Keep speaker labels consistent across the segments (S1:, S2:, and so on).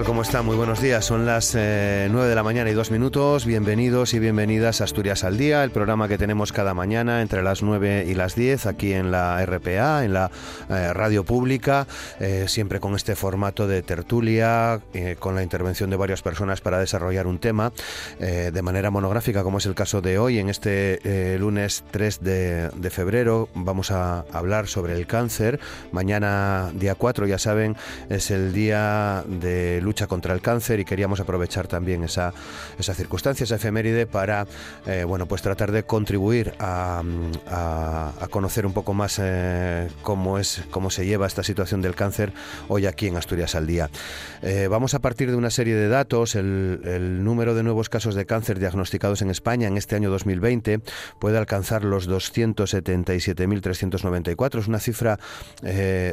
S1: Tal? ¿Cómo está? Muy buenos días. Son las eh, 9 de la mañana y dos minutos. Bienvenidos y bienvenidas a Asturias al Día, el programa que tenemos cada mañana entre las 9 y las 10 aquí en la RPA, en la eh, radio pública, eh, siempre con este formato de tertulia, eh, con la intervención de varias personas para desarrollar un tema de manera monográfica, como es el caso de hoy. En este lunes 3 de, de febrero vamos a hablar sobre el cáncer. Mañana, día 4, ya saben, es el día de lucha contra el cáncer y queríamos aprovechar también esa, esa circunstancia, esa efeméride para eh, bueno, pues tratar de contribuir a, conocer un poco más eh, cómo, es, cómo se lleva esta situación del cáncer hoy aquí en Asturias al Día. Eh, vamos a partir de una serie de datos. El número de nuevos casos de cáncer diagnosticados en España en este año 2020 puede alcanzar los 277.394. Es una cifra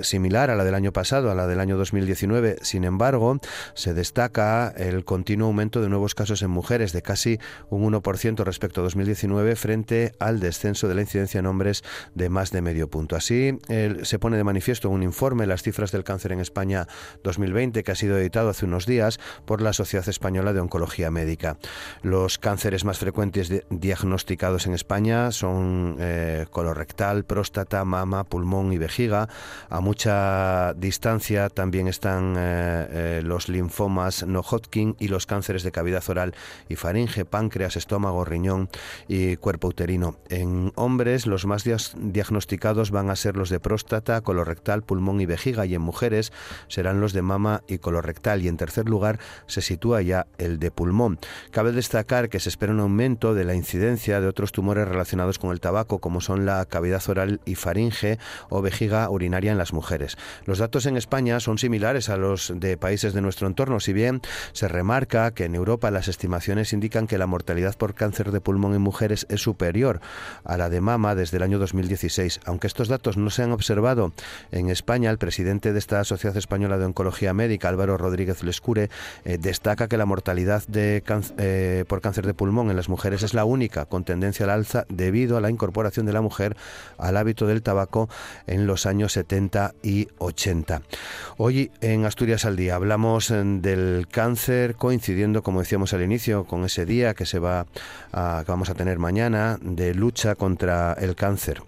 S1: similar a la del año pasado, a la del año 2019. Sin embargo, se destaca el continuo aumento de nuevos casos en mujeres de casi un 1% respecto a 2019 frente al descenso de la incidencia en hombres de más de medio punto. Así se pone de manifiesto en un informe las cifras del cáncer en España 2020 que ha sido editado hace unos días por la Sociedad Española de Oncología Médica. Los cánceres más frecuentes diagnosticados en España son eh, colorectal, próstata, mama, pulmón y vejiga. A mucha distancia también están eh, eh, los linfomas no Hodgkin y los cánceres de cavidad oral y faringe, páncreas, estómago, riñón y cuerpo uterino. En hombres, los más diagnosticados van a ser los de próstata, colorectal, pulmón y vejiga, y en mujeres serán los de mama y colorectal. Y en tercer lugar se sitúa ya el de pulmón. Cabe destacar que se espera un aumento de la incidencia de otros tumores relacionados con el tabaco, como son la cavidad oral y faringe o vejiga urinaria en las mujeres. Los datos en España son similares a los de países de nuestro entorno, si bien se remarca que en Europa las estimaciones indican que la mortalidad por cáncer de pulmón en mujeres es superior a la de mama desde el año 2016. Aunque estos datos no se han observado en España, el presidente de esta Sociedad Española de Oncología Médica, Álvaro Rodríguez Lescure, eh, destaca que la mortalidad de eh, por cáncer de pulmón en las mujeres es la única con tendencia al alza debido a la incorporación de la mujer al hábito del tabaco en los años 70 y 80. Hoy en Asturias al Día hablamos del cáncer coincidiendo, como decíamos al inicio, con ese día que se va a, que vamos a tener mañana de lucha contra el cáncer.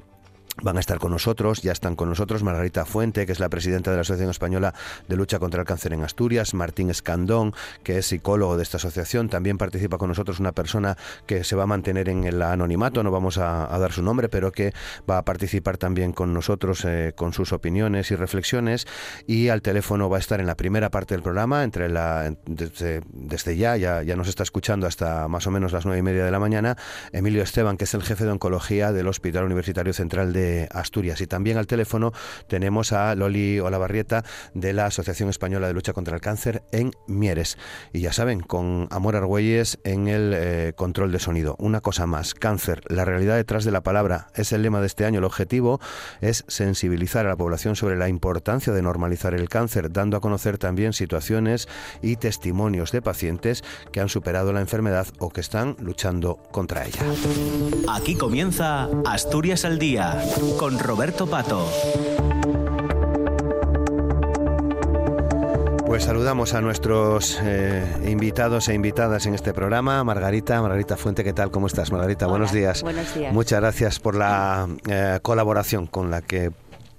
S1: Van a estar con nosotros, ya están con nosotros. Margarita Fuente, que es la presidenta de la Asociación Española de Lucha contra el Cáncer en Asturias, Martín Escandón, que es psicólogo de esta asociación, también participa con nosotros. Una persona que se va a mantener en el anonimato, no vamos a, dar su nombre, pero que va a participar también con nosotros eh, con sus opiniones y reflexiones, y al teléfono va a estar en la primera parte del programa, entre la desde, desde ya, ya, ya nos está escuchando hasta más o menos las nueve y media de la mañana, Emilio Esteban, que es el jefe de oncología del Hospital Universitario Central de Asturias. Y también al teléfono tenemos a Loli Olavarrieta de la Asociación Española de Lucha contra el Cáncer en Mieres. Y ya saben, con Amor Argüelles en el eh, control de sonido. Una cosa más, cáncer, la realidad detrás de la palabra, es el lema de este año. El objetivo es sensibilizar a la población sobre la importancia de normalizar el cáncer, dando a conocer también situaciones y testimonios de pacientes que han superado la enfermedad o que están luchando contra ella.
S2: Aquí comienza Asturias al Día con Roberto Pato.
S1: Pues saludamos a nuestros eh, invitados e invitadas en este programa. Margarita, Margarita Fuente, ¿qué tal? ¿Cómo estás, Margarita? buenos días.
S3: Buenos días.
S1: Muchas gracias por la eh, colaboración con la que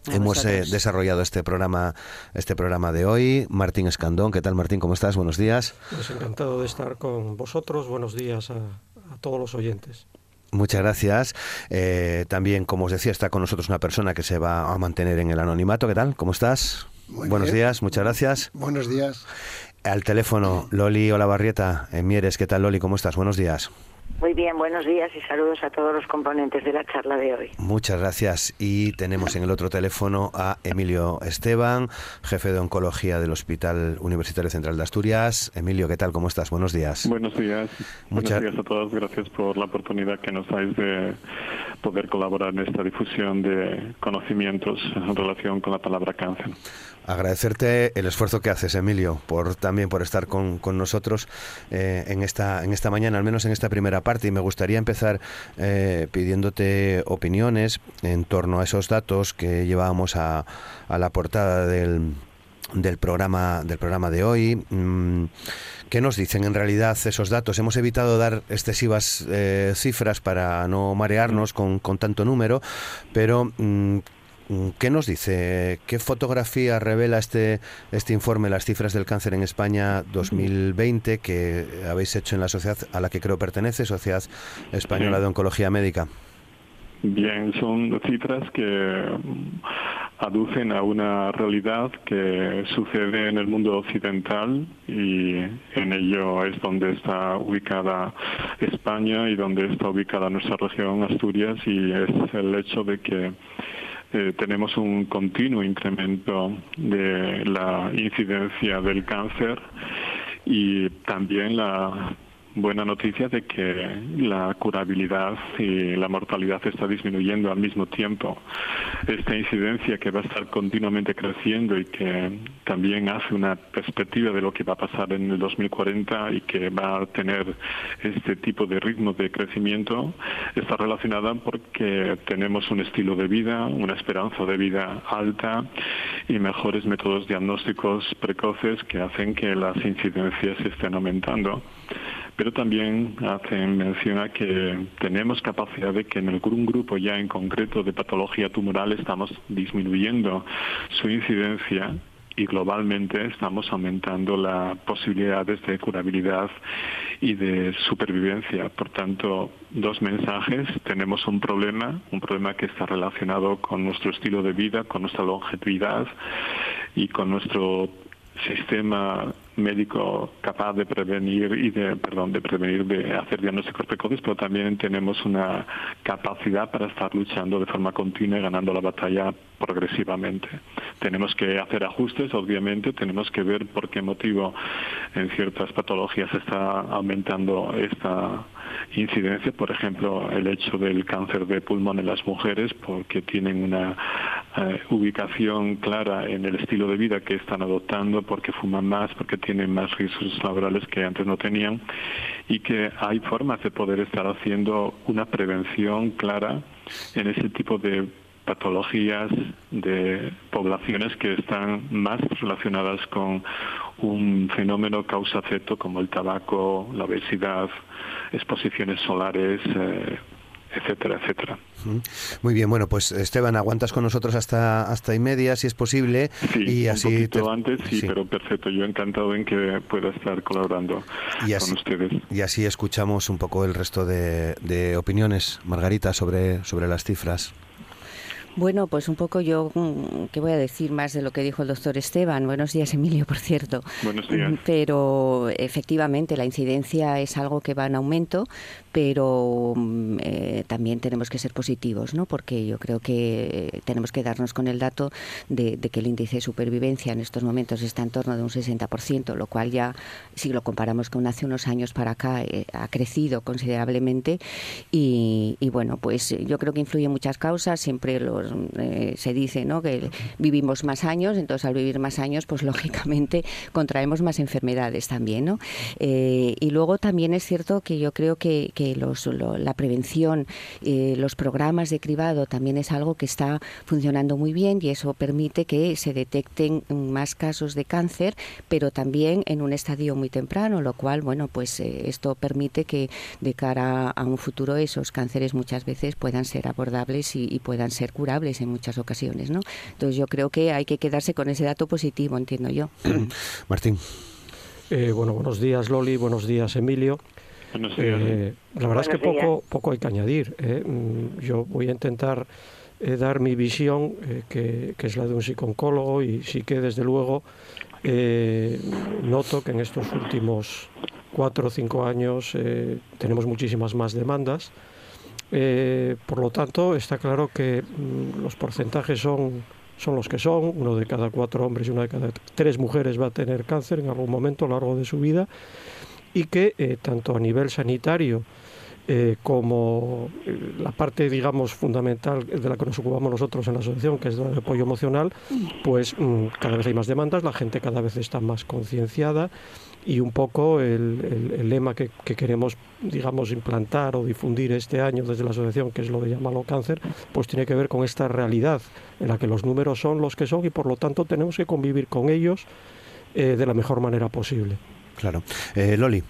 S1: Hemos eh, desarrollado este programa, este programa de hoy. Martín Escandón, ¿qué tal Martín? ¿Cómo estás? Buenos días.
S3: Pues encantado de estar con vosotros. Buenos días a, todos los oyentes.
S1: Muchas gracias. Eh, también, como os decía, está con nosotros una persona que se va a mantener en el anonimato. ¿Qué tal? ¿Cómo estás? Buenos días, muchas gracias.
S4: Buenos días.
S1: Al teléfono, Loli Olavarrieta, en Mieres. ¿Qué tal, Loli? ¿Cómo estás? Buenos días.
S5: Muy bien, buenos días y saludos a todos los componentes de la charla de hoy.
S1: Muchas gracias. Y tenemos en el otro teléfono a Emilio Esteban, jefe de oncología del Hospital Universitario Central de Asturias. Emilio, ¿qué tal? ¿Cómo estás? Buenos días.
S6: Buenos días. Muchas gracias a todos. Gracias por la oportunidad que nos dais de poder colaborar en esta difusión de conocimientos en relación con la palabra cáncer.
S1: Agradecerte el esfuerzo que haces, Emilio, por también por estar con, con nosotros eh, en esta en esta mañana, al menos en esta primera parte. Y me gustaría empezar eh, pidiéndote opiniones en torno a esos datos que llevábamos a, a la portada del, del programa del programa de hoy. Mm, ¿Qué nos dicen en realidad esos datos? Hemos evitado dar excesivas eh, cifras para no marearnos con, con tanto número, pero mm, ¿Qué nos dice? ¿Qué fotografía revela este, este informe, las cifras del cáncer en España 2020 que habéis hecho en la sociedad a la que creo pertenece, Sociedad Española de Oncología Médica?
S6: Bien, son cifras que aducen a una realidad que sucede en el mundo occidental y en ello es donde está ubicada España y donde está ubicada nuestra región Asturias y es el hecho de que eh, tenemos un continuo incremento de la incidencia del cáncer y también la buena noticia de que la curabilidad y la mortalidad está disminuyendo al mismo tiempo. Esta incidencia que va a estar continuamente creciendo y que también hace una perspectiva de lo que va a pasar en el 2040 y que va a tener este tipo de ritmo de crecimiento, está relacionada porque tenemos un estilo de vida, una esperanza de vida alta y mejores métodos diagnósticos precoces que hacen que las incidencias estén aumentando pero también hacen mención a que tenemos capacidad de que en algún grupo ya en concreto de patología tumoral estamos disminuyendo su incidencia y globalmente estamos aumentando las posibilidades de curabilidad y de supervivencia. Por tanto, dos mensajes. Tenemos un problema, un problema que está relacionado con nuestro estilo de vida, con nuestra longevidad y con nuestro sistema médico capaz de prevenir y de perdón de prevenir de hacer diagnósticos precoces pero también tenemos una capacidad para estar luchando de forma continua y ganando la batalla progresivamente. Tenemos que hacer ajustes obviamente tenemos que ver por qué motivo en ciertas patologías está aumentando esta incidencia, por ejemplo, el hecho del cáncer de pulmón en las mujeres, porque tienen una eh, ubicación clara en el estilo de vida que están adoptando, porque fuman más, porque tienen más riesgos laborales que antes no tenían, y que hay formas de poder estar haciendo una prevención clara en ese tipo de patologías de poblaciones que están más relacionadas con un fenómeno causa-efecto como el tabaco, la obesidad, exposiciones solares, eh, etcétera, etcétera.
S1: Muy bien, bueno, pues Esteban, aguantas con nosotros hasta hasta y media, si es posible,
S6: sí,
S1: y
S6: así un poquito antes, sí, pero perfecto. Yo encantado en que pueda estar colaborando con ustedes.
S1: Y así escuchamos un poco el resto de, de opiniones, Margarita, sobre sobre las cifras.
S7: Bueno, pues un poco yo, mm, ¿qué voy a decir más de lo que dijo el doctor Esteban? Buenos días, Emilio, por cierto.
S6: Buenos días.
S7: Pero efectivamente la incidencia es algo que va en aumento, pero mm, eh, también tenemos que ser positivos, ¿no? Porque yo creo que tenemos que darnos con el dato de, que el índice de supervivencia en estos momentos está en torno de un 60%, lo cual ya, si lo comparamos con hace unos años para acá, eh, ha crecido considerablemente. Y, bueno, pues yo creo que influye muchas causas, siempre eh, se dice ¿no? que vivimos más años, entonces al vivir más años, pues lógicamente contraemos más enfermedades también. ¿no? Eh, y luego también es cierto que yo creo que los, la prevención, eh, los programas de cribado también es algo que está funcionando muy bien y eso permite que se detecten más casos de cáncer, pero también en un estadio muy temprano, lo cual, bueno, pues esto permite que de cara a un futuro esos cánceres muchas veces puedan ser abordables y, y puedan ser curables en muchas ocasiones, ¿no? Entonces yo creo que hay que quedarse con ese dato positivo, entiendo yo.
S1: Martín.
S3: Eh, bueno, buenos días Loli, buenos días Emilio. Eh, la verdad es que poco, poco hay que añadir. ¿eh? Mm, yo voy a intentar dar mi visión, que, que, es la de un psicólogo, y sí que desde luego noto que en estos últimos cuatro o cinco años tenemos muchísimas más demandas. por lo tanto, está claro que mm, los porcentajes son son los que son, uno de cada cuatro hombres y una de cada tres mujeres va a tener cáncer en algún momento a lo largo de su vida y que eh, tanto a nivel sanitario eh, como eh, la parte, digamos, fundamental de la que nos ocupamos nosotros en la asociación, que es el apoyo emocional, pues mm, cada vez hay más demandas, la gente cada vez está más concienciada y un poco el, lema que, queremos, digamos, implantar o difundir este año desde la asociación, que es lo de llamarlo cáncer, pues tiene que ver con esta realidad en la que los números son los que son y por lo tanto tenemos que convivir con ellos de la mejor manera posible.
S1: Claro. Eh, Loli.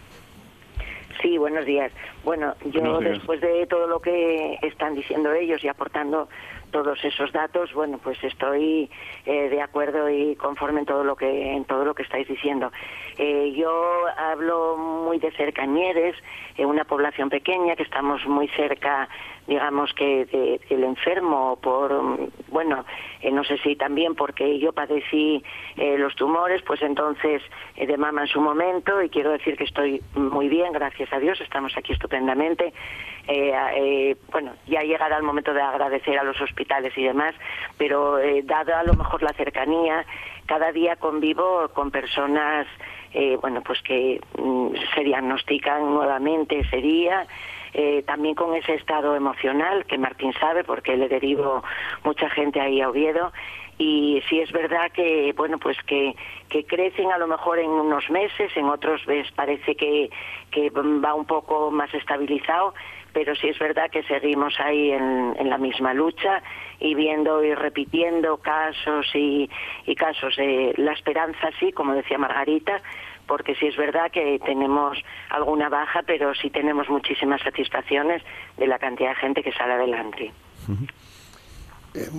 S5: Sí, buenos días. Bueno, yo después de todo lo que están diciendo ellos y aportando todos esos datos, bueno, pues estoy eh, de acuerdo y conforme en todo lo que en todo lo que estáis diciendo. Eh, yo hablo muy de cerca en Mieres, en una población pequeña que estamos muy cerca digamos que de, el enfermo por bueno eh, no sé si también porque yo padecí eh, los tumores pues entonces eh, de mama en su momento y quiero decir que estoy muy bien gracias a Dios estamos aquí estupendamente. Bueno ya llegará el momento de agradecer a los hospitales y demás pero dada a lo mejor la cercanía cada día convivo con personas bueno pues que mm, se diagnostican nuevamente ese día eh, también con ese estado emocional que Martín sabe porque le derivo mucha gente ahí a Oviedo. Y sí es verdad que bueno pues que, que crecen a lo mejor en unos meses en otros ves parece que, que va un poco más estabilizado pero sí es verdad que seguimos ahí en, en la misma lucha y viendo y repitiendo casos y, y casos eh, la esperanza sí como decía Margarita porque sí es verdad que tenemos alguna baja, pero sí tenemos muchísimas satisfacciones de la cantidad de gente que sale adelante.
S4: Eh,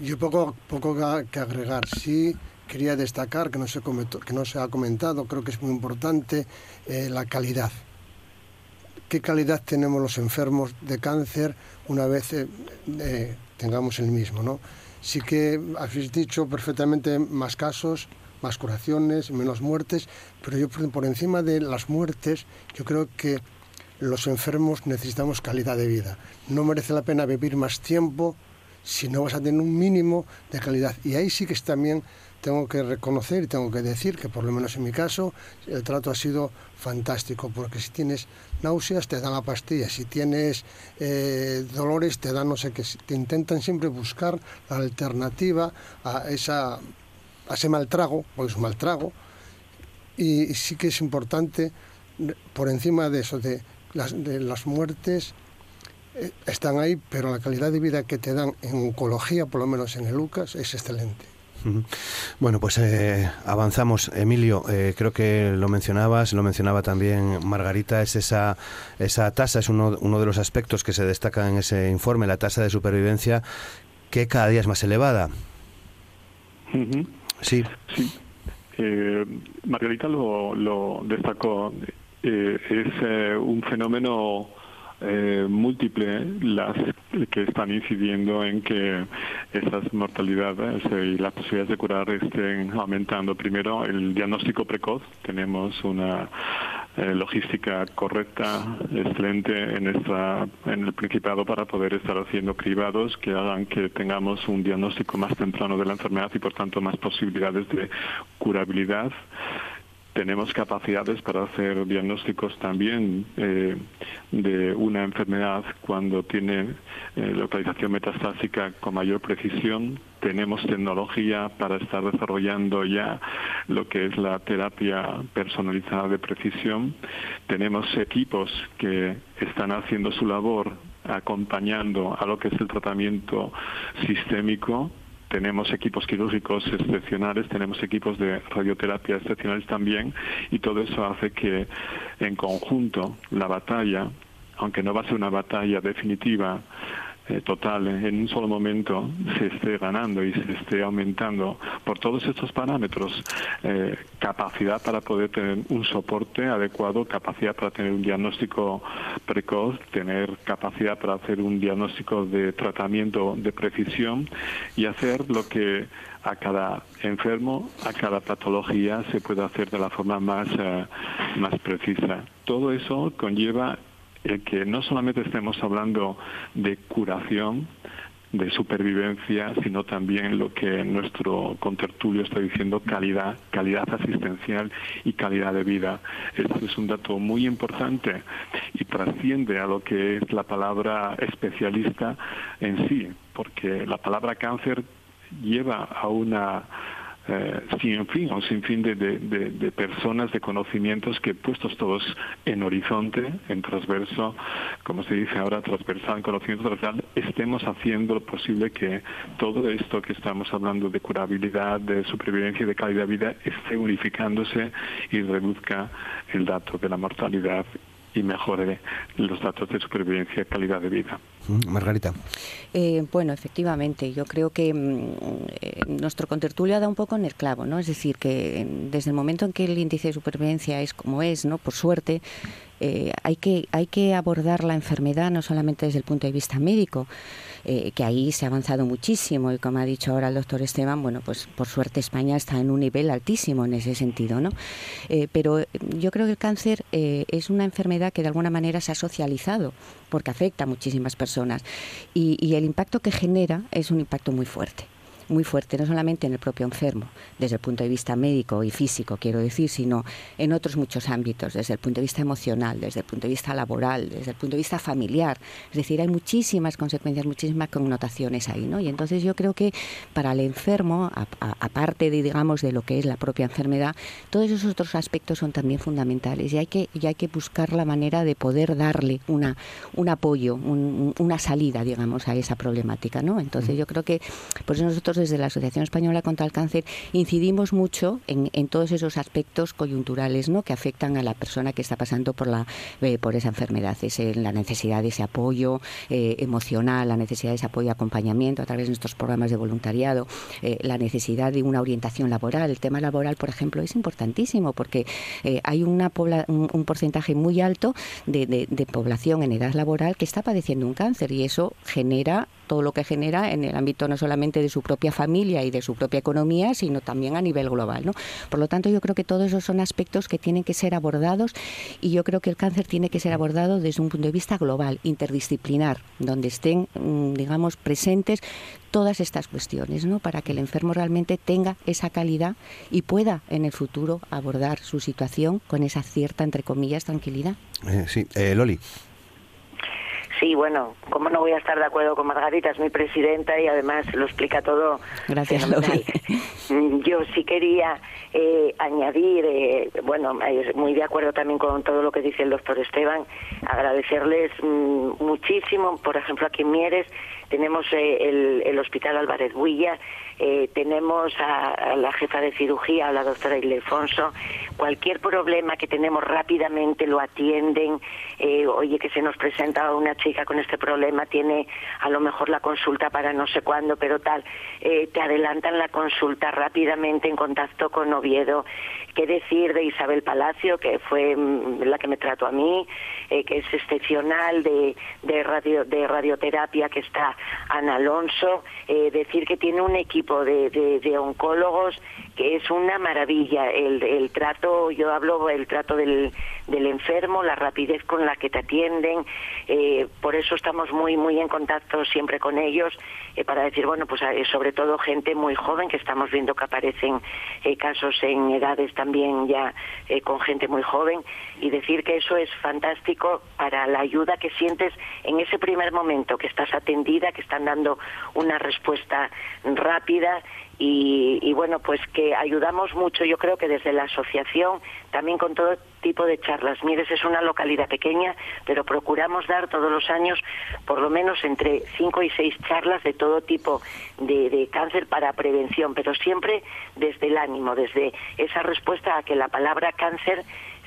S4: yo poco, poco que agregar. Sí quería destacar, que no se, que no se ha comentado, creo que es muy importante, eh, la calidad. ¿Qué calidad tenemos los enfermos de cáncer una vez eh, tengamos el mismo? ¿no? Sí que habéis dicho perfectamente más casos, más curaciones, menos muertes, pero yo por encima de las muertes, yo creo que los enfermos necesitamos calidad de vida. No merece la pena vivir más tiempo si no vas a tener un mínimo de calidad. Y ahí sí que también tengo que reconocer y tengo que decir que por lo menos en mi caso el trato ha sido fantástico, porque si tienes náuseas te dan la pastilla, si tienes eh, dolores te dan no sé qué, te intentan siempre buscar la alternativa a esa ese mal trago, porque es un mal trago, y sí que es importante, por encima de eso, de las, de las muertes, eh, están ahí, pero la calidad de vida que te dan en oncología, por lo menos en el UCAS, es excelente.
S1: Bueno, pues eh, avanzamos. Emilio, eh, creo que lo mencionabas, lo mencionaba también Margarita, es esa, esa tasa, es uno, uno de los aspectos que se destaca en ese informe, la tasa de supervivencia, que cada día es más elevada.
S6: Sí. Sí. Eh, Margarita lo, lo destacó. Eh, es eh, un fenómeno eh, múltiple las que están incidiendo en que esas mortalidades y las posibilidades de curar estén aumentando. Primero, el diagnóstico precoz. Tenemos una eh, logística correcta, excelente en, nuestra, en el Principado para poder estar haciendo cribados que hagan que tengamos un diagnóstico más temprano de la enfermedad y, por tanto, más posibilidades de curabilidad tenemos capacidades para hacer diagnósticos también eh, de una enfermedad cuando tiene eh, localización metastásica con mayor precisión. Tenemos tecnología para estar desarrollando ya lo que es la terapia personalizada de precisión. Tenemos equipos que están haciendo su labor acompañando a lo que es el tratamiento sistémico tenemos equipos quirúrgicos excepcionales, tenemos equipos de radioterapia excepcionales también, y todo eso hace que en conjunto la batalla, aunque no va a ser una batalla definitiva, eh, total en un solo momento se esté ganando y se esté aumentando por todos estos parámetros, eh, capacidad para poder tener un soporte adecuado, capacidad para tener un diagnóstico precoz, tener capacidad para hacer un diagnóstico de tratamiento de precisión y hacer lo que a cada enfermo, a cada patología se puede hacer de la forma más, eh, más precisa. Todo eso conlleva que no solamente estemos hablando de curación, de supervivencia, sino también lo que nuestro contertulio está diciendo, calidad, calidad asistencial y calidad de vida. Este es un dato muy importante y trasciende a lo que es la palabra especialista en sí, porque la palabra cáncer lleva a una eh, sin fin, un sinfín de, de, personas, de conocimientos que puestos todos en horizonte, en transverso, como se dice ahora, transversal, conocimiento transversal, estemos haciendo lo posible que todo esto que estamos hablando de curabilidad, de supervivencia y de calidad de vida esté unificándose y reduzca el dato de la mortalidad y mejore los datos de supervivencia y calidad de vida.
S1: Mm, Margarita.
S7: Eh, bueno, efectivamente, yo creo que mm, eh, nuestro contertulio ha dado un poco en el clavo, ¿no? Es decir, que desde el momento en que el índice de supervivencia es como es, ¿no? Por suerte, eh, hay, que, hay que abordar la enfermedad no solamente desde el punto de vista médico, eh, que ahí se ha avanzado muchísimo y como ha dicho ahora el doctor Esteban, bueno, pues por suerte España está en un nivel altísimo en ese sentido, ¿no? Eh, pero yo creo que el cáncer es una enfermedad que de alguna manera se ha socializado porque afecta a muchísimas personas y el impacto que genera es un impacto muy fuerte muy fuerte, no solamente en el propio enfermo, desde el punto de vista médico y físico, quiero decir, sino en otros muchos ámbitos, desde el punto de vista emocional, desde el punto de vista laboral, desde el punto de vista familiar. Es decir, hay muchísimas consecuencias, muchísimas connotaciones ahí, ¿no? Y entonces yo creo que para el enfermo, aparte de, digamos, de lo que es la propia enfermedad, todos esos otros aspectos son también fundamentales y hay que, y hay que buscar la manera de poder darle una, un apoyo, una salida, digamos, a esa problemática, ¿no? Entonces yo creo que, por eso nosotros desde la Asociación Española contra el Cáncer incidimos mucho en, todos esos aspectos coyunturales ¿no? que afectan a la persona que está pasando por, la, eh, por esa enfermedad. Es la necesidad de ese apoyo eh, emocional, la necesidad de ese apoyo y acompañamiento a través de nuestros programas de voluntariado, eh, la necesidad de una orientación laboral. El tema laboral, por ejemplo, es importantísimo porque hay un, porcentaje muy alto de población en edad laboral que está padeciendo un cáncer y eso genera todo lo que genera en el ámbito no solamente de su propia familia y de su propia economía, sino también a nivel global. ¿no? Por lo tanto, yo creo que todos esos son aspectos que tienen que ser abordados y yo creo que el cáncer tiene que ser abordado desde un punto de vista global, interdisciplinar, donde estén, mm, digamos, presentes todas estas cuestiones, ¿no? Para que el enfermo realmente tenga esa calidad y pueda en el futuro abordar su situación con esa cierta, entre comillas, tranquilidad.
S1: Eh, sí, eh, Loli.
S5: Sí, bueno, como no voy a estar de acuerdo con Margarita, es mi presidenta y además lo explica todo.
S7: Gracias,
S5: Yo sí quería eh, añadir, eh, bueno, muy de acuerdo también con todo lo que dice el doctor Esteban, agradecerles mm, muchísimo, por ejemplo, aquí en Mieres tenemos eh, el, el, Hospital Álvarez Builla, eh, tenemos a, la jefa de cirugía, a la doctora Ildefonso, cualquier problema que tenemos rápidamente lo atienden, oye que se nos presenta una chica con este problema, tiene a lo mejor la consulta para no sé cuándo, pero tal, te adelantan la consulta rápidamente en contacto con Oviedo, qué decir de Isabel Palacio, que fue mm, la que me trató a mí, que es excepcional, de, de, radio, de radioterapia que está Ana Alonso, decir que tiene un equipo de, oncólogos que es una maravilla. El, trato, yo hablo el trato del, del, enfermo, la rapidez con la que te atienden, eh, por eso estamos muy, muy en contacto siempre con ellos, eh, para decir, bueno, pues eh, sobre todo gente muy joven, que estamos viendo que aparecen casos en edades también ya con gente muy joven, y decir que eso es fantástico para la ayuda que sientes en ese primer momento, que estás atendida, que están dando una respuesta rápida y, bueno, pues que ayudamos mucho, yo creo que desde la asociación, también con todo tipo de charlas. Mires es una localidad pequeña, pero procuramos dar todos los años por lo menos entre cinco y seis charlas de todo tipo de cáncer para prevención, pero siempre desde el ánimo, desde esa respuesta a que la palabra cáncer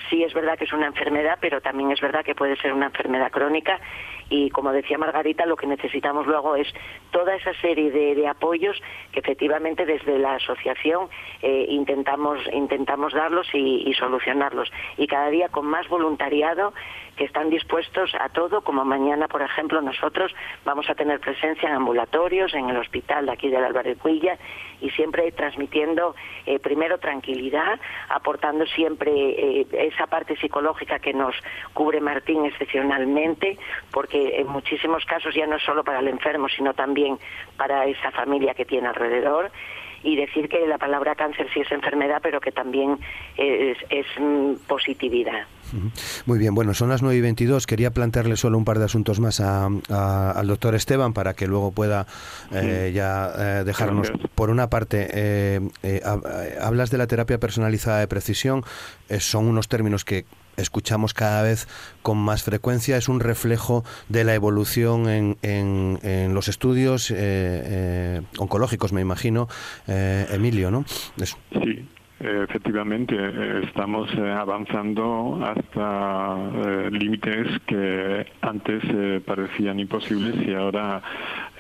S5: sí es verdad que es una enfermedad, pero también es verdad que puede ser una enfermedad crónica y como decía Margarita, lo que necesitamos luego es toda esa serie de, apoyos que efectivamente desde la asociación eh, intentamos, intentamos darlos y, solucionarlos. Y cada día con más voluntariado que están dispuestos a todo, como mañana, por ejemplo, nosotros vamos a tener presencia en ambulatorios, en el hospital de aquí de la Cuilla, y siempre transmitiendo eh, primero tranquilidad, aportando siempre eh, esa parte psicológica que nos cubre Martín excepcionalmente, porque en muchísimos casos ya no es solo para el enfermo, sino también para esa familia que tiene alrededor y decir que la palabra cáncer sí es enfermedad, pero que también es, mm, positividad.
S1: Muy bien, bueno, son las 9 y 22. Quería plantearle solo un par de asuntos más al doctor Esteban para que luego pueda eh, ya eh, dejarnos. Por una parte, eh, hablas de la terapia personalizada de precisión. son unos términos que escuchamos cada vez con más frecuencia, es un reflejo de la evolución en, en, los estudios eh, eh, oncológicos, me imagino, eh, Emilio, ¿no?
S6: Sí. Efectivamente, estamos avanzando hasta límites que antes parecían imposibles y ahora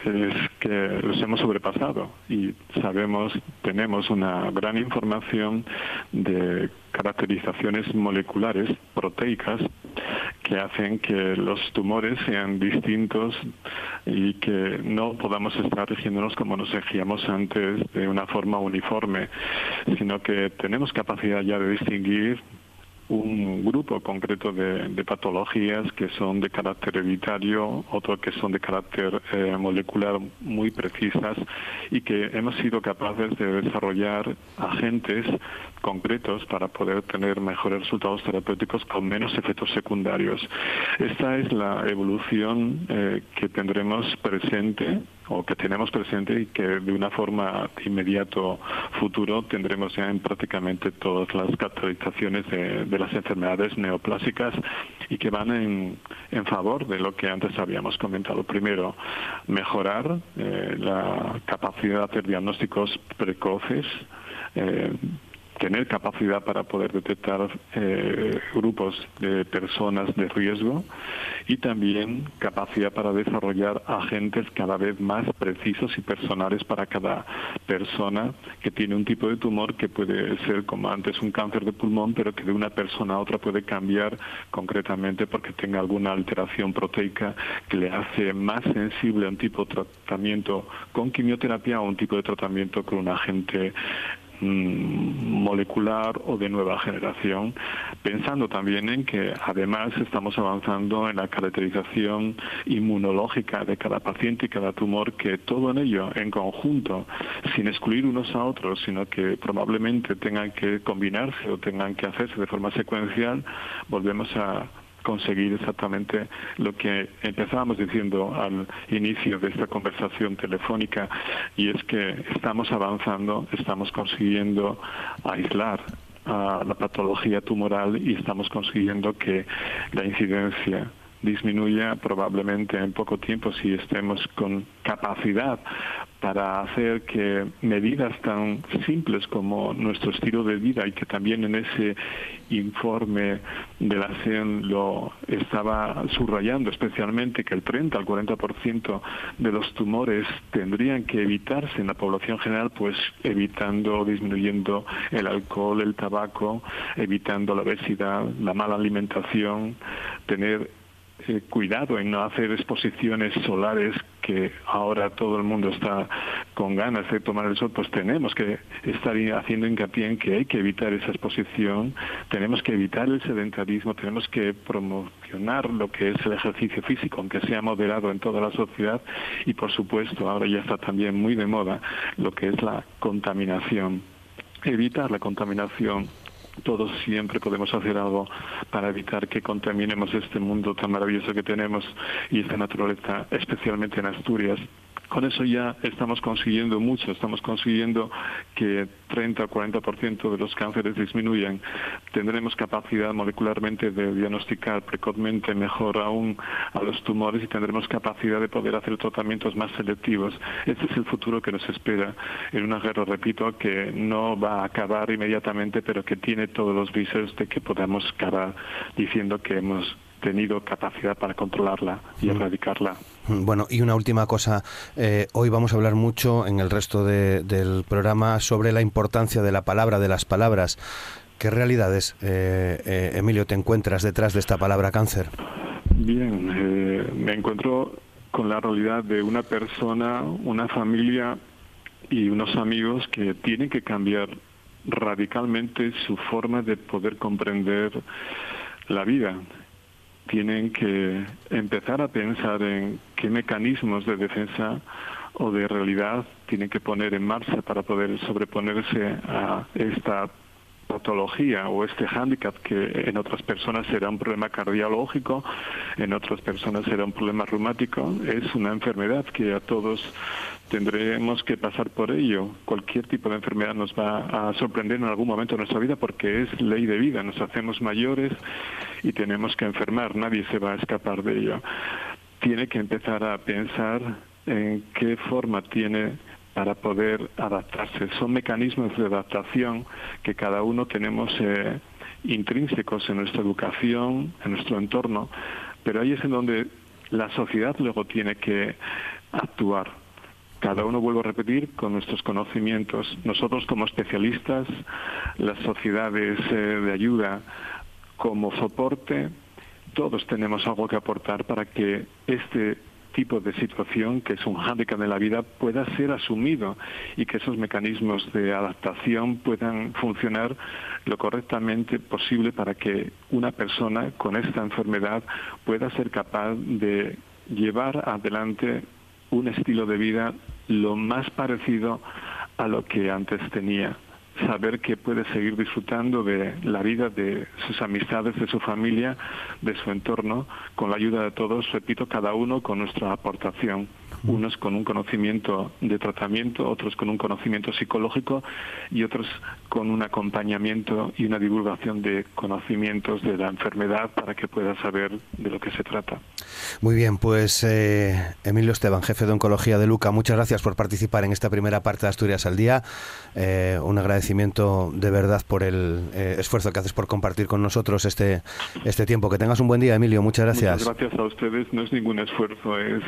S6: es que los hemos sobrepasado y sabemos, tenemos una gran información de caracterizaciones moleculares proteicas que hacen que los tumores sean distintos y que no podamos estar rigiéndonos como nos regíamos antes de una forma uniforme, sino que tenemos capacidad ya de distinguir un grupo concreto de, patologías que son de carácter hereditario, otros que son de carácter eh, molecular muy precisas y que hemos sido capaces de desarrollar agentes concretos para poder tener mejores resultados terapéuticos con menos efectos secundarios. Esta es la evolución eh, que tendremos presente o que tenemos presente y que de una forma inmediato futuro tendremos ya en prácticamente todas las caracterizaciones de, las enfermedades neoplásicas y que van en, en, favor de lo que antes habíamos comentado. Primero, mejorar eh, la capacidad de hacer diagnósticos precoces. Eh, tener capacidad para poder detectar eh, grupos de personas de riesgo y también capacidad para desarrollar agentes cada vez más precisos y personales para cada persona que tiene un tipo de tumor que puede ser como antes un cáncer de pulmón, pero que de una persona a otra puede cambiar concretamente porque tenga alguna alteración proteica que le hace más sensible a un tipo de tratamiento con quimioterapia o un tipo de tratamiento con un agente molecular o de nueva generación, pensando también en que además estamos avanzando en la caracterización inmunológica de cada paciente y cada tumor, que todo en ello, en conjunto, sin excluir unos a otros, sino que probablemente tengan que combinarse o tengan que hacerse de forma secuencial, volvemos a conseguir exactamente lo que empezábamos diciendo al inicio de esta conversación telefónica y es que estamos avanzando, estamos consiguiendo aislar a la patología tumoral y estamos consiguiendo que la incidencia disminuya probablemente en poco tiempo si estemos con capacidad para hacer que medidas tan simples como nuestro estilo de vida y que también en ese informe de la CEN lo estaba subrayando especialmente que el 30 al 40% de los tumores tendrían que evitarse en la población general pues evitando disminuyendo el alcohol, el tabaco, evitando la obesidad, la mala alimentación, tener eh, cuidado en no hacer exposiciones solares que ahora todo el mundo está con ganas de tomar el sol, pues tenemos que estar haciendo hincapié en que hay que evitar esa exposición, tenemos que evitar el sedentarismo, tenemos que promocionar lo que es el ejercicio físico, aunque sea moderado en toda la sociedad, y por supuesto ahora ya está también muy de moda lo que es la contaminación. Evitar la contaminación todos siempre podemos hacer algo para evitar que contaminemos este mundo tan maravilloso que tenemos y esta naturaleza, especialmente en Asturias, con eso ya estamos consiguiendo mucho, estamos consiguiendo que 30 o 40% de los cánceres disminuyan. Tendremos capacidad molecularmente de diagnosticar precozmente mejor aún a los tumores y tendremos capacidad de poder hacer tratamientos más selectivos. Este es el futuro que nos espera en una guerra, repito, que no va a acabar inmediatamente, pero que tiene todos los visos de que podamos acabar diciendo que hemos tenido capacidad para controlarla y mm. erradicarla.
S1: Mm, bueno, y una última cosa. Eh, hoy vamos a hablar mucho en el resto del programa sobre la importancia de la palabra, de las palabras. ¿Qué realidades, eh, eh, Emilio, te encuentras detrás de esta palabra cáncer?
S6: Bien, me encuentro con la realidad de una persona, una familia y unos amigos que tienen que cambiar radicalmente su forma de poder comprender la vida. Tienen que empezar a pensar en qué mecanismos de defensa o de realidad tienen que poner en marcha para poder sobreponerse a esta patología o este hándicap que en otras personas será un problema cardiológico, en otras personas será un problema reumático, es una enfermedad que a todos tendremos que pasar por ello. Cualquier tipo de enfermedad nos va a sorprender en algún momento de nuestra vida porque es ley de vida. Nos hacemos mayores y tenemos que enfermar. Nadie se va a escapar de ello. Tiene que empezar a pensar en qué forma tiene para poder adaptarse. Son mecanismos de adaptación que cada uno tenemos eh, intrínsecos en nuestra educación, en nuestro entorno, pero ahí es en donde la sociedad luego tiene que actuar cada uno, vuelvo a repetir, con nuestros conocimientos. Nosotros como especialistas, las sociedades eh, de ayuda como soporte, todos tenemos algo que aportar para que este tipo de situación, que es un hándicap de la vida, pueda ser asumido y que esos mecanismos de adaptación puedan funcionar lo correctamente posible para que una persona con esta enfermedad pueda ser capaz de llevar adelante un estilo de vida lo más parecido a lo que antes tenía. Saber que puede seguir disfrutando de la vida, de sus amistades, de su familia, de su entorno, con la ayuda de todos, repito, cada uno con nuestra aportación unos con un conocimiento de tratamiento, otros con un conocimiento psicológico y otros con un acompañamiento y una divulgación de conocimientos de la enfermedad para que pueda saber de lo que se trata.
S1: Muy bien, pues eh, Emilio Esteban, jefe de Oncología de Luca, muchas gracias por participar en esta primera parte de Asturias al Día. Eh, un agradecimiento de verdad por el eh, esfuerzo que haces por compartir con nosotros este, este tiempo. Que tengas un buen día, Emilio. Muchas gracias.
S6: Muchas gracias a ustedes. No es ningún esfuerzo, es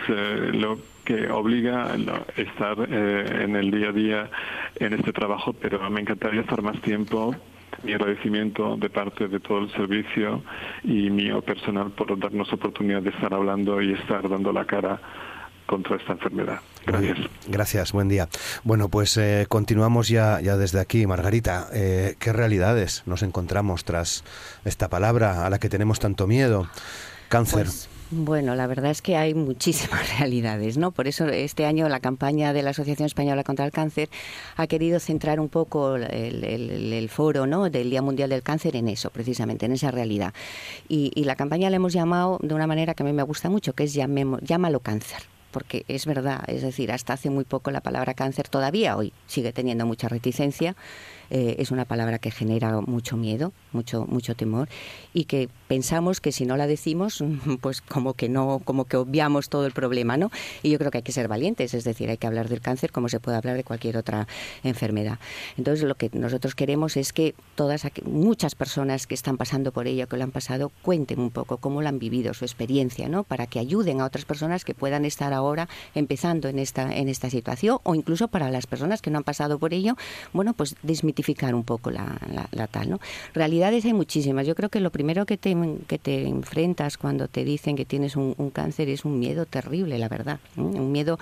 S6: lo que obliga a estar eh, en el día a día en este trabajo, pero me encantaría estar más tiempo. Mi agradecimiento de parte de todo el servicio y mío personal por darnos oportunidad de estar hablando y estar dando la cara contra esta enfermedad. Gracias.
S1: Gracias, buen día. Bueno, pues eh, continuamos ya, ya desde aquí. Margarita, eh, ¿qué realidades nos encontramos tras esta palabra a la que tenemos tanto miedo? Cáncer.
S7: Pues, bueno, la verdad es que hay muchísimas realidades, ¿no? Por eso este año la campaña de la Asociación Española contra el Cáncer ha querido centrar un poco el, foro, ¿no? Del Día Mundial del Cáncer en eso, precisamente, en esa realidad. Y, la campaña la hemos llamado de una manera que a mí me gusta mucho, que es llámalo cáncer porque es verdad, es decir, hasta hace muy poco la palabra cáncer todavía hoy sigue teniendo mucha reticencia eh, es una palabra que genera mucho miedo, mucho, mucho temor y que pensamos que si no la decimos, pues como que no, como que obviamos todo el problema, ¿no? Y yo creo que hay que ser valientes, es decir, hay que hablar del cáncer como se puede hablar de cualquier otra enfermedad. Entonces, lo que nosotros queremos es que todas, muchas personas que están pasando por ello, que lo han pasado, cuenten un poco cómo lo han vivido, su experiencia, ¿no? Para que ayuden a otras personas que puedan estar ahora empezando en esta, en esta situación o incluso para las personas que no han pasado por ello, bueno, pues desmitificar un poco la, tal. ¿no? Realidades hay muchísimas. Yo creo que lo primero que te, que te enfrentas cuando te dicen que tienes un, cáncer es un miedo terrible, la verdad. Un miedo,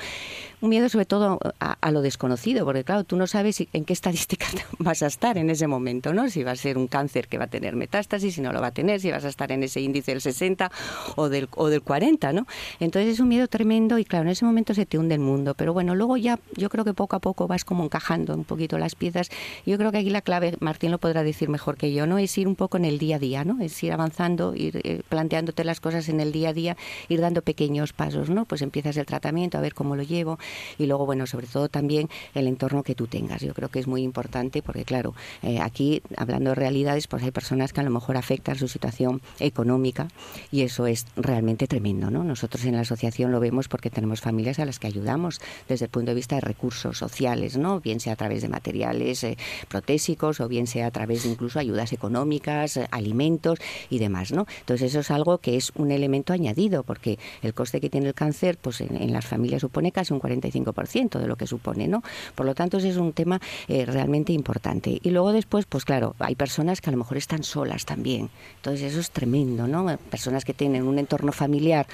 S7: un miedo sobre todo a, lo desconocido, porque claro, tú no sabes en qué estadística vas a estar en ese momento, ¿no? Si va a ser un cáncer que va a tener metástasis, si no lo va a tener, si vas a estar en ese índice del 60 o del, o del 40, ¿no? Entonces es un miedo tremendo y claro, en ese momento se te hunde el mundo. Pero bueno, luego ya yo creo que poco a poco vas como encajando un poquito las piezas. Yo creo que aquí la clave, Martín lo podrá decir mejor que yo, ¿no? Es ir un poco en el día a día, ¿no? Es ir avanzando, ir eh, planteándote las cosas en el día a día, ir dando pequeños pasos, ¿no? Pues empiezas el tratamiento, a ver cómo lo llevo y luego, bueno, sobre todo también el entorno que tú tengas. Yo creo que es muy importante porque, claro, eh, aquí, hablando de realidades, pues hay personas que a lo mejor afectan su situación económica y eso es realmente tremendo, ¿no? Nosotros en la asociación lo vemos porque tenemos familias a las que ayudamos desde el punto de vista de recursos sociales, ¿no? Bien sea a través de materiales, eh, protésicos o bien sea a través de incluso ayudas económicas, alimentos y demás, ¿no? Entonces eso es algo que es un elemento añadido porque el coste que tiene el cáncer pues en, las familias supone casi un 45% de lo que supone, ¿no? Por lo tanto, ese es un tema eh, realmente importante. Y luego después, pues claro, hay personas que a lo mejor están solas también. Entonces eso es tremendo, ¿no? Personas que tienen un entorno familiar,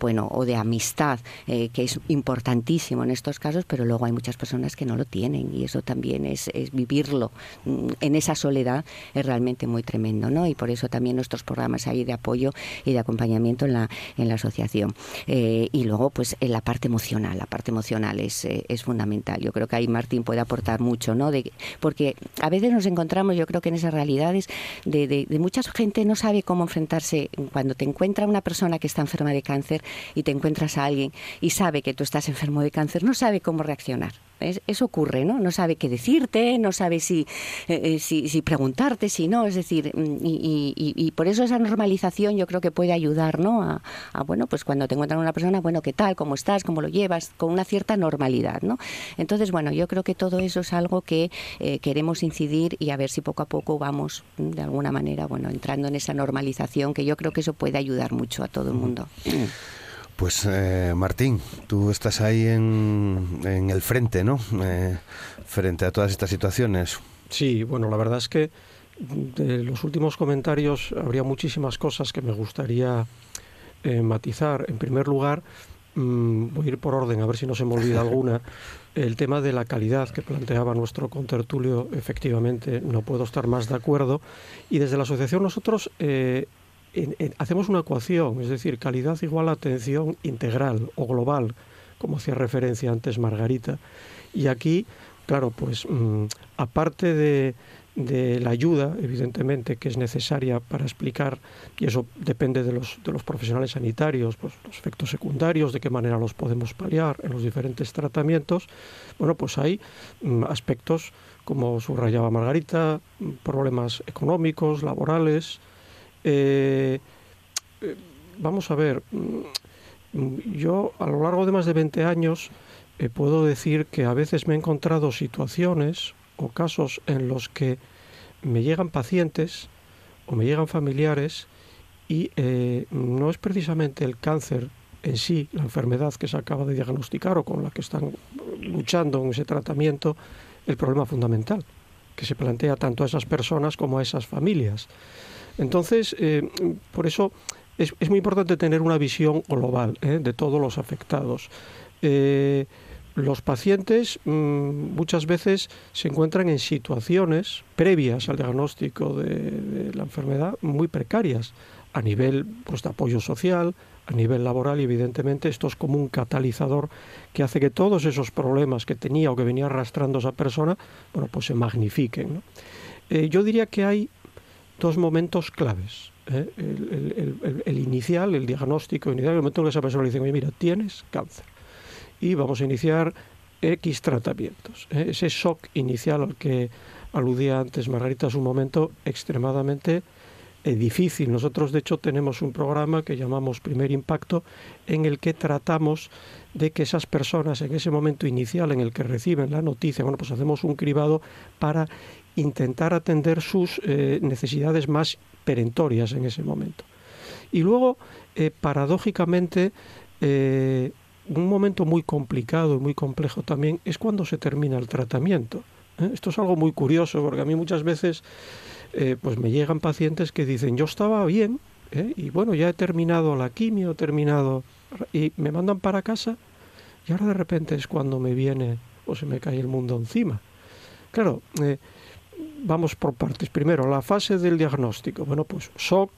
S7: bueno, o de amistad, eh, que es importantísimo en estos casos, pero luego hay muchas personas que no lo tienen y eso también es, vivirlo mm, en esa soledad es realmente muy tremendo, ¿no? Y por eso también nuestros programas ahí de apoyo y de acompañamiento en la, en la asociación. Eh, y luego, pues, en la parte emocional, la parte emocional es, eh, es fundamental. Yo creo que ahí Martín puede aportar mucho, ¿no? De, porque a veces nos encontramos, yo creo que en esas realidades de, de, de mucha gente no sabe cómo enfrentarse cuando te encuentra una persona que está enferma de cáncer y te encuentras a alguien y sabe que tú estás enfermo de cáncer, no sabe cómo reaccionar eso ocurre, ¿no? No sabe qué decirte, no sabe si, eh, eh, si, si, preguntarte, si no. Es decir, mm, y, y, por eso esa normalización yo creo que puede ayudar, ¿no? A, bueno, pues cuando te encuentran una persona, bueno, ¿qué tal? ¿Cómo estás? ¿Cómo lo llevas? Con una cierta normalidad, ¿no? Entonces, bueno, yo creo que todo eso es algo que eh, queremos incidir y a ver si poco a poco vamos, mm, de alguna manera, bueno, entrando en esa normalización, que yo creo que eso puede ayudar mucho a todo el mundo.
S1: Pues eh, Martín, tú estás ahí en, en el frente, ¿no? Eh, frente a todas estas situaciones.
S3: Sí, bueno, la verdad es que de los últimos comentarios habría muchísimas cosas que me gustaría eh, matizar. En primer lugar, mm, voy a ir por orden, a ver si no se me olvida alguna. El tema de la calidad que planteaba nuestro contertulio, efectivamente, no puedo estar más de acuerdo. Y desde la asociación nosotros hacemos una ecuación, es decir, calidad igual a atención integral o global, como hacía referencia antes Margarita. Y aquí, claro, pues mm, aparte de, la ayuda, evidentemente, que es necesaria para explicar, y eso depende de los, de los profesionales sanitarios, pues los efectos secundarios, de qué manera los podemos paliar en los diferentes tratamientos, bueno, pues hay mm, aspectos, como subrayaba Margarita, problemas económicos, laborales, eh, eh, vamos a ver, mm, yo a lo largo de más de 20 años eh, puedo decir que a veces me he encontrado situaciones o casos en los que me llegan pacientes o me llegan familiares y no es precisamente el cáncer en sí, la enfermedad que se acaba de diagnosticar o con la que están luchando en ese tratamiento, el problema fundamental que se plantea tanto a esas personas como a esas familias. Entonces, eh, por eso es, muy importante tener una visión global ¿eh? de todos los afectados. Eh, los pacientes mm, muchas veces se encuentran en situaciones previas al diagnóstico de, la enfermedad muy precarias a nivel pues, de apoyo social, a nivel laboral y evidentemente esto es como un catalizador que hace que todos esos problemas que tenía o que venía arrastrando esa persona, bueno, pues se magnifiquen. yo diría que hay dos momentos claves. ¿eh? El, inicial, el diagnóstico inicial, el momento en que esa persona le dice, oye, mira, tienes cáncer y vamos a iniciar X tratamientos. ¿eh? Ese shock inicial al que aludía antes Margarita es un momento extremadamente eh, difícil. Nosotros, de hecho, tenemos un programa que llamamos Primer Impacto, en el que tratamos de que esas personas en ese momento inicial en el que reciben la noticia, bueno, pues hacemos un cribado para intentar atender sus eh, necesidades más perentorias en ese momento. Y luego, eh, paradójicamente, eh, un momento muy complicado y muy complejo también es cuando se termina el tratamiento. Esto es algo muy curioso porque a mí muchas veces pues me llegan pacientes que dicen yo estaba bien y bueno ya he terminado la quimio, he terminado y me mandan para casa y ahora de repente es cuando me viene o se me cae el mundo encima. Claro, vamos por partes. Primero, la fase del diagnóstico. Bueno, pues shock,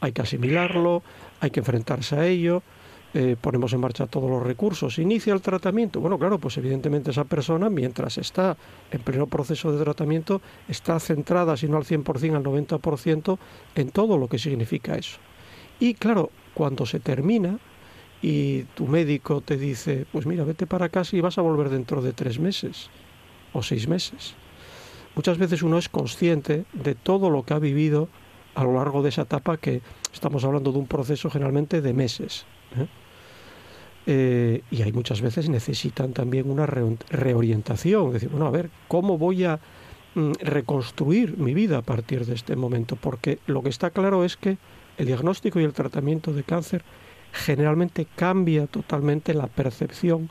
S3: hay que asimilarlo, hay que enfrentarse a ello, eh, ponemos en marcha todos los recursos. Inicia el tratamiento. Bueno, claro, pues evidentemente esa persona, mientras está en pleno proceso de tratamiento, está centrada, si no al 100%, al 90%, en todo lo que significa eso. Y claro, cuando se termina y tu médico te dice, pues mira, vete para casa y vas a volver dentro de tres meses o seis meses muchas veces uno es consciente de todo lo que ha vivido a lo largo de esa etapa que estamos hablando de un proceso generalmente de meses. ¿eh? Eh, y hay muchas veces necesitan también una reorientación, es decir, bueno, a ver, ¿cómo voy a mm, reconstruir mi vida a partir de este momento, porque lo que está claro es que el diagnóstico y el tratamiento de cáncer generalmente cambia totalmente la percepción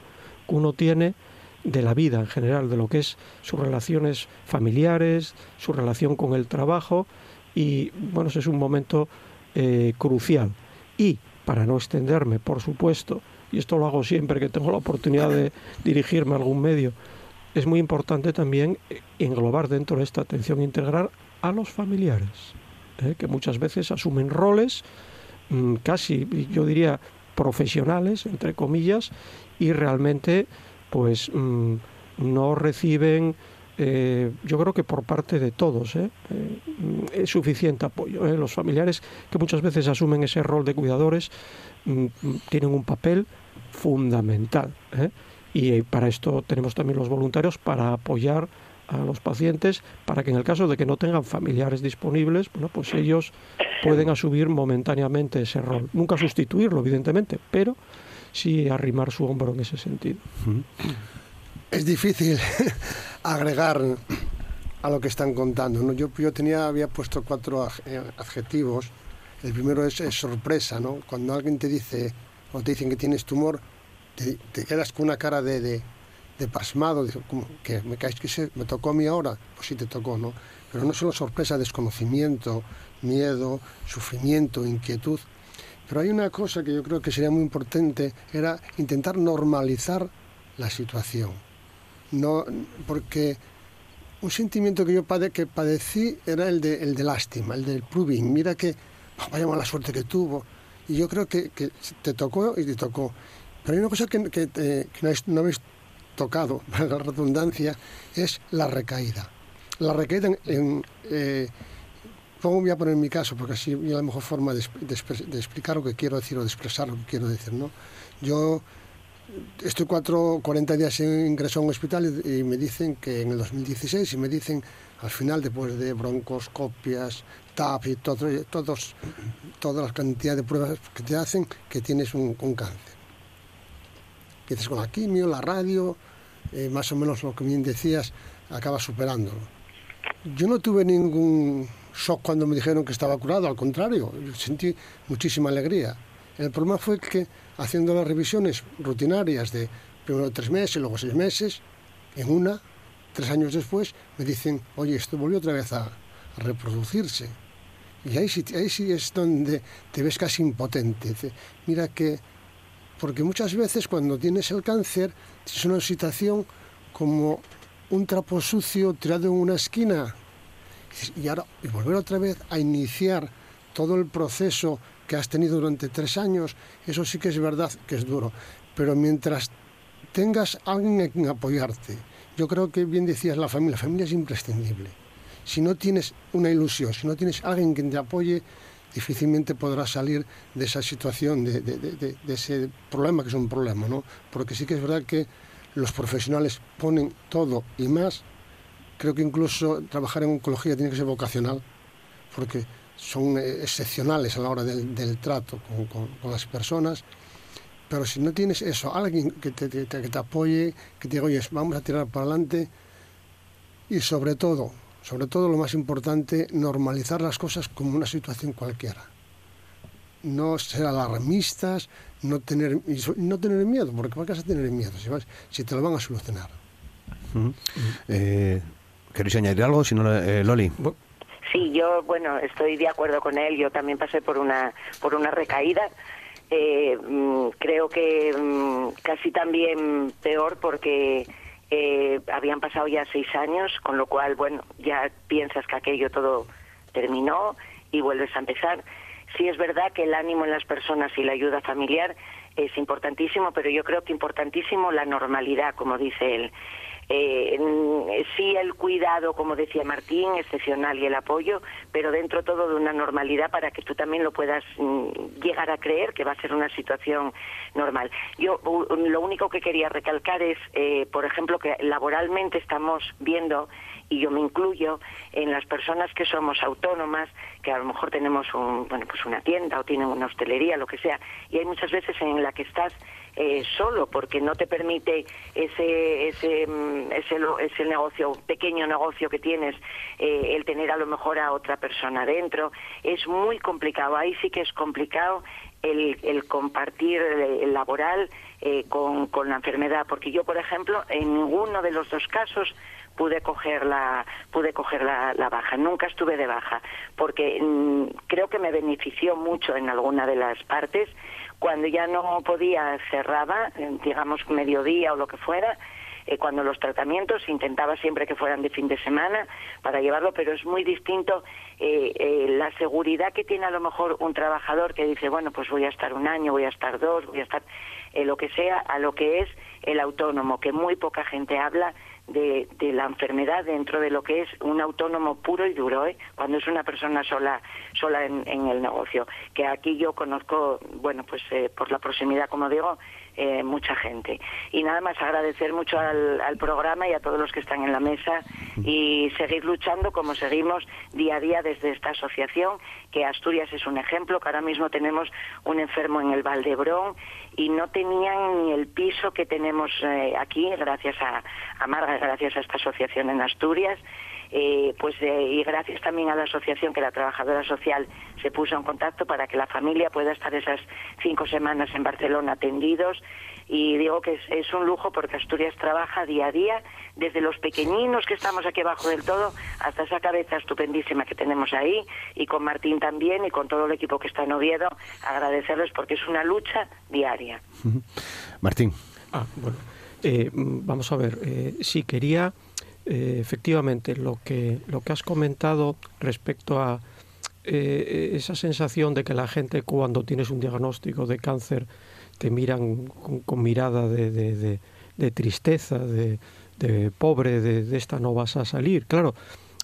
S3: que uno tiene de la vida en general, de lo que es sus relaciones familiares, su relación con el trabajo y bueno, ese es un momento eh, crucial. Y para no extenderme, por supuesto, y esto lo hago siempre que tengo la oportunidad de dirigirme a algún medio, es muy importante también englobar dentro de esta atención integral a los familiares, ¿eh? que muchas veces asumen roles mm, casi, yo diría, profesionales, entre comillas, y realmente pues mm, no reciben, eh, yo creo que por parte de todos, ¿eh? es suficiente apoyo. Los familiares que muchas veces asumen ese rol de cuidadores mm, tienen un papel fundamental. Y para esto tenemos también los voluntarios para apoyar a los pacientes para que en el caso de que no tengan familiares disponibles, bueno, pues ellos pueden asumir momentáneamente ese rol. Nunca sustituirlo, evidentemente, pero sí arrimar su hombro en ese sentido.
S4: Es difícil agregar a lo que están contando. ¿no? Yo, yo tenía, había puesto cuatro eh, adjetivos. El primero es, sorpresa, ¿no? Cuando alguien te dice o te dicen que tienes tumor, te, quedas con una cara de, de, pasmado, que me caes que se, me tocó a mí ahora, pues sí te tocó, ¿no? Pero no solo sorpresa, desconocimiento, miedo, sufrimiento, inquietud. Pero hay una cosa que yo creo que sería muy importante, era intentar normalizar la situación. No, porque un sentimiento que yo padecí era el de, el de lástima, el del proving. Mira que, vaya mala suerte que tuvo. Y yo creo que, que te tocó y te tocó. Pero hay una cosa que, que, no, habéis tocado, para la redundancia, es la recaída. La recaída en... eh, voy a poner mi caso, porque así es la mejor forma de, explicar lo que quiero decir o de expresar lo que quiero decir. ¿no? Yo estoy cuatro, 40 días ingreso a un hospital y, me dicen que en el 2016, y me dicen al final, después de broncoscopias, TAP y todo, todos, todas las cantidades de pruebas que te hacen, que tienes un cáncer dices con la quimio, la radio, eh, más o menos lo que bien decías, acabas superándolo. Yo no tuve ningún shock cuando me dijeron que estaba curado, al contrario, sentí muchísima alegría. El problema fue que haciendo las revisiones rutinarias de primero tres meses, luego seis meses, en una, tres años después, me dicen, oye, esto volvió otra vez a, reproducirse. Y ahí sí, ahí sí es donde te ves casi impotente. Mira que porque muchas veces cuando tienes el cáncer es una situación como un trapo sucio tirado en una esquina y ahora y volver otra vez a iniciar todo el proceso que has tenido durante tres años, eso sí que es verdad que es duro. Pero mientras tengas alguien en quien apoyarte, yo creo que bien decías la familia, la familia es imprescindible. Si no tienes una ilusión, si no tienes alguien que te apoye, difícilmente podrá salir de esa situación, de, de, ese problema que es un problema, ¿no? Porque sí que es verdad que los profesionales ponen todo y más. Creo que incluso trabajar en oncología tiene que ser vocacional, porque son excepcionales a la hora del, trato con, las personas. Pero si no tienes eso, alguien que te, que te apoye, que te diga, oye, vamos a tirar para adelante, y sobre todo, sobre todo lo más importante, normalizar las cosas como una situación cualquiera. No ser alarmistas, no tener, no tener miedo, porque vas a tener miedo si, te lo van a solucionar.
S1: Eh, ¿Queréis añadir algo? Si no, eh, Loli.
S5: Sí, yo, bueno, estoy de acuerdo con él. Yo también pasé por una, por una recaída. Eh, mm, creo que mm, casi también peor porque eh, habían pasado ya seis años, con lo cual, bueno, ya piensas que aquello todo terminó y vuelves a empezar. Sí es verdad que el ánimo en las personas y la ayuda familiar es importantísimo, pero yo creo que importantísimo la normalidad, como dice él. Eh, sí el cuidado, como decía Martín, excepcional y el apoyo, pero dentro todo de una normalidad para que tú también lo puedas mm, llegar a creer que va a ser una situación normal. Yo lo único que quería recalcar es, eh, por ejemplo, que laboralmente estamos viendo y yo me incluyo en las personas que somos autónomas, que a lo mejor tenemos un, bueno, pues una tienda o tienen una hostelería, lo que sea, y hay muchas veces en la que estás eh, solo porque no te permite ese, ese mm, es, el, es el negocio, pequeño negocio que tienes, eh, el tener a lo mejor a otra persona dentro, es muy complicado, ahí sí que es complicado el, el compartir el laboral eh, con, con la enfermedad, porque yo, por ejemplo, en ninguno de los dos casos pude coger la pude coger la, baja nunca estuve de baja porque mm, creo que me benefició mucho en alguna de las partes cuando ya no podía cerraba digamos mediodía o lo que fuera eh, cuando los tratamientos intentaba siempre que fueran de fin de semana para llevarlo pero es muy distinto eh, eh, la seguridad que tiene a lo mejor un trabajador que dice bueno pues voy a estar un año voy a estar dos voy a estar lo que sea a lo que es el autónomo que muy poca gente habla de, la enfermedad dentro de lo que es un autónomo puro y duro, ¿eh? cuando es una persona sola, sola en, el negocio. Que aquí yo conozco, bueno, pues eh, por la proximidad, como digo, eh, mucha gente. Y nada más agradecer mucho al, programa y a todos los que están en la mesa y seguir luchando como seguimos día a día desde esta asociación, que Asturias es un ejemplo, que ahora mismo tenemos un enfermo en el Valdebrón y no tenían ni el piso que tenemos eh, aquí, gracias a, a Marga, gracias a esta asociación en Asturias. Eh, pues eh, y gracias también a la asociación que la trabajadora social se puso en contacto para que la familia pueda estar esas cinco semanas en Barcelona atendidos. Y digo que es, un lujo porque Asturias trabaja día a día desde los pequeñinos que estamos aquí abajo del todo hasta esa cabeza estupendísima que tenemos ahí y con Martín también y con todo el equipo que está en Oviedo agradecerles porque es una lucha diaria.
S1: Martín.
S3: Ah, bueno eh, vamos a ver sí quería eh, efectivamente lo que, lo que has comentado respecto a eh, esa sensación de que la gente cuando tienes un diagnóstico de cáncer te miran con, mirada de, tristeza, de, pobre, de, esta no vas a salir. Claro,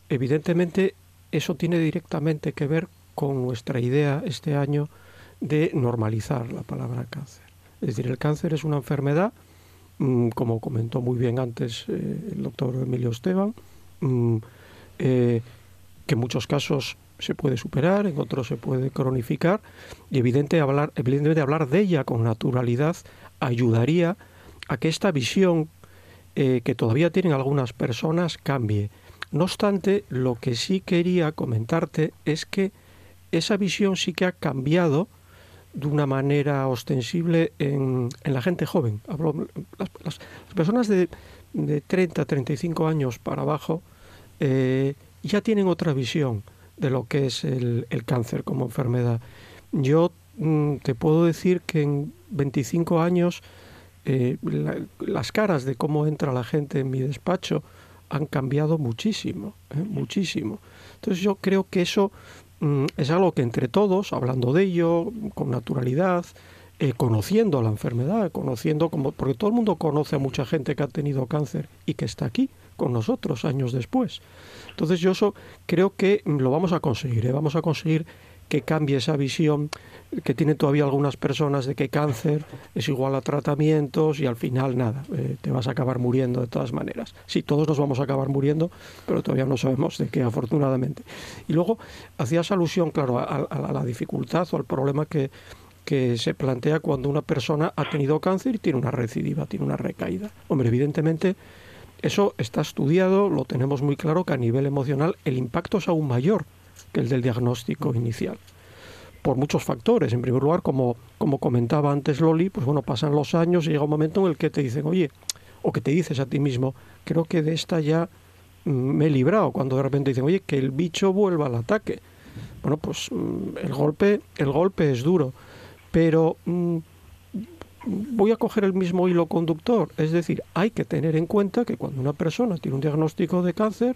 S3: evidentemente eso tiene directamente que ver con nuestra idea este año de normalizar la palabra cáncer. Es decir, el cáncer es una enfermedad como comentó muy bien antes eh, el doctor Emilio Esteban, mm, eh, que en muchos casos se puede superar, en otros se puede cronificar, y evidente hablar, evidentemente hablar de ella con naturalidad ayudaría a que esta visión eh, que todavía tienen algunas personas cambie. No obstante, lo que sí quería comentarte es que esa visión sí que ha cambiado de una manera ostensible en, la gente joven. las, personas de, de 30, 35 años para abajo eh, ya tienen otra visión de lo que es el, cáncer como enfermedad. Yo mm, te puedo decir que en 25 años eh, las caras de cómo entra la gente en mi despacho han cambiado muchísimo, ¿eh? muchísimo. Entonces yo creo que eso es algo que entre todos, hablando de ello con naturalidad, eh, conociendo la enfermedad, conociendo como porque todo el mundo conoce a mucha gente que ha tenido cáncer y que está aquí con nosotros años después. Entonces yo eso creo que lo vamos a conseguir, ¿eh? vamos a conseguir que cambie esa visión que tienen todavía algunas personas de que cáncer es igual a tratamientos y al final nada, eh, te vas a acabar muriendo de todas maneras. Sí, todos nos vamos a acabar muriendo, pero todavía no sabemos de qué, afortunadamente. Y luego hacías alusión, claro, a, la dificultad o al problema que, que se plantea cuando una persona ha tenido cáncer y tiene una recidiva, tiene una recaída. Hombre, evidentemente eso está estudiado, lo tenemos muy claro que a nivel emocional el impacto es aún mayor que el del diagnóstico inicial. Por muchos factores. En primer lugar, como, como comentaba antes Loli, pues bueno, pasan los años y llega un momento en el que te dicen, oye, o que te dices a ti mismo, creo que de esta ya mm, me he librado. Cuando de repente dicen, oye, que el bicho vuelva al ataque. Bueno, pues mm, el golpe, el golpe es duro. Pero mm, voy a coger el mismo hilo conductor. Es decir, hay que tener en cuenta que cuando una persona tiene un diagnóstico de cáncer,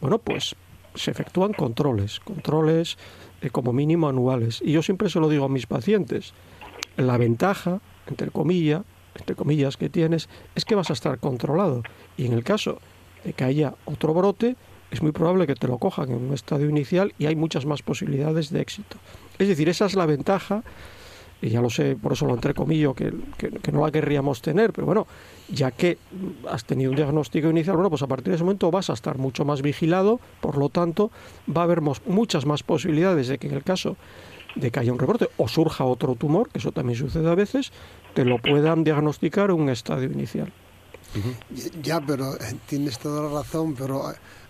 S3: bueno, pues se efectúan controles, controles eh, como mínimo anuales. Y yo siempre se lo digo a mis pacientes, la ventaja, entre comillas, entre comillas que tienes, es que vas a estar controlado. Y en el caso de que haya otro brote, es muy probable que te lo cojan en un estadio inicial y hay muchas más posibilidades de éxito. Es decir, esa es la ventaja y ya lo sé, por eso lo entrecomillo, que, que, que no la querríamos tener, pero bueno, ya que has tenido un diagnóstico inicial, bueno, pues a partir de ese momento vas a estar mucho más vigilado, por lo tanto, va a haber muchas más posibilidades de que en el caso de que haya un rebrote o surja otro tumor, que eso también sucede a veces, te lo puedan diagnosticar en un estadio inicial.
S4: Ya, pero eh, tienes toda la razón, pero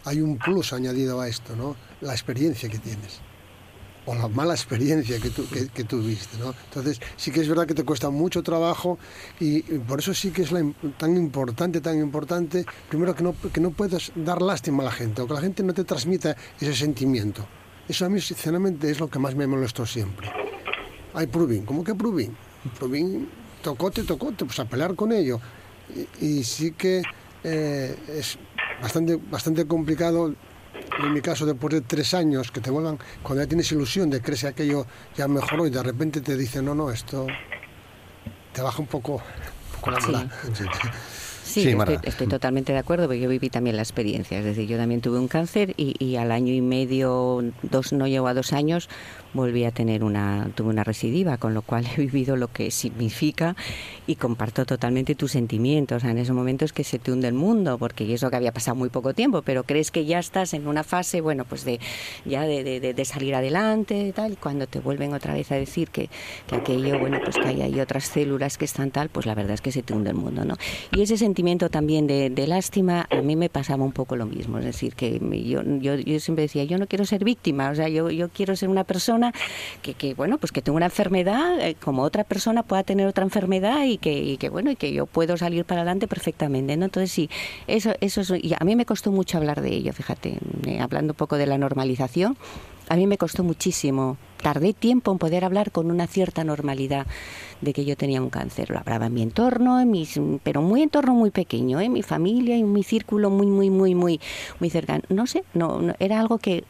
S4: hay un plus añadido a esto, ¿no? La experiencia que tienes o la mala experiencia que, tú, que, tuviste, ¿no? Entonces, sí que es verdad que te cuesta mucho trabajo y, por eso sí que es tan importante, tan importante, primero que no, que no puedas dar lástima a la gente o que la gente no te transmita ese sentimiento. Eso a mí, sinceramente, es lo que más me molestó siempre. Hay Pruvin, ¿cómo que Pruvin? Pruvin tocote, tocote, pues a pelear con ello. Y, sí que eh, es bastante, bastante complicado en mi caso, después de tres años, que te vuelvan, cuando ya tienes ilusión de que aquello ya mejoró y de repente te dicen, no, no, esto te baja un poco, la moral.
S7: Sí, estoy, totalmente de acuerdo, porque yo viví también la experiencia. Es decir, yo también tuve un cáncer y, y al año y medio, dos, no llevo a dos años, volví a tener una, tuve una recidiva, con lo cual he vivido lo que significa y comparto totalmente tus sentimientos. en esos momentos que se te hunde el mundo, porque eso que había pasado muy poco tiempo, pero crees que ya estás en una fase, bueno, pues de ya de, de, de salir adelante tal, y cuando te vuelven otra vez a decir que, que aquello, bueno, pues que hay, hay, otras células que están tal, pues la verdad es que se te hunde el mundo, ¿no? Y ese sentimiento también de, lástima, a mí me pasaba un poco lo mismo, es decir, que yo, yo, yo siempre decía, yo no quiero ser víctima, o sea, yo, yo quiero ser una persona que, bueno, pues que tengo una enfermedad, eh, como otra persona pueda tener otra enfermedad y que, que, bueno, y que yo puedo salir para adelante perfectamente, ¿no? Entonces sí, eso, eso es, y a mí me costó mucho hablar de ello, fíjate, eh, hablando un poco de la normalización, a mí me costó muchísimo tardé tiempo en poder hablar con una cierta normalidad de que yo tenía un cáncer. Lo hablaba en mi entorno, en mis, pero muy entorno muy pequeño, en ¿eh? mi familia y en mi círculo muy, muy, muy, muy, muy cercano. No sé, no, era algo que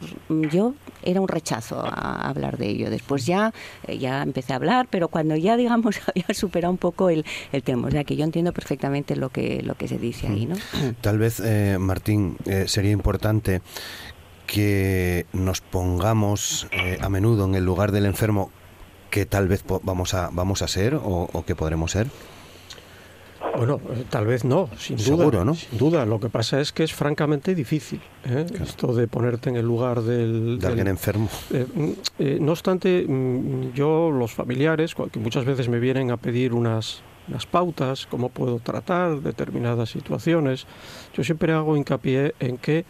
S7: yo era un rechazo a hablar de ello. Después ya, eh, ya empecé a hablar, pero cuando ya, digamos, había superado un poco el, el tema. O sea, que yo entiendo perfectamente lo que, lo que se dice ahí, ¿no?
S1: Tal vez, eh, Martín, sería importante que nos pongamos eh, a menudo en el lugar del enfermo que tal vez vamos a, vamos a ser o, que podremos ser?
S3: Bueno, eh, tal vez no, sin
S1: Seguro,
S3: duda.
S1: ¿no?
S3: Sin duda. Lo que pasa es que es francamente difícil ¿eh? esto de ponerte en el lugar del...
S1: De alguien enfermo.
S3: Mm, no obstante, mm, yo, los familiares, que muchas veces me vienen a pedir unas, unas pautas, cómo puedo tratar determinadas situaciones, yo siempre hago hincapié en que...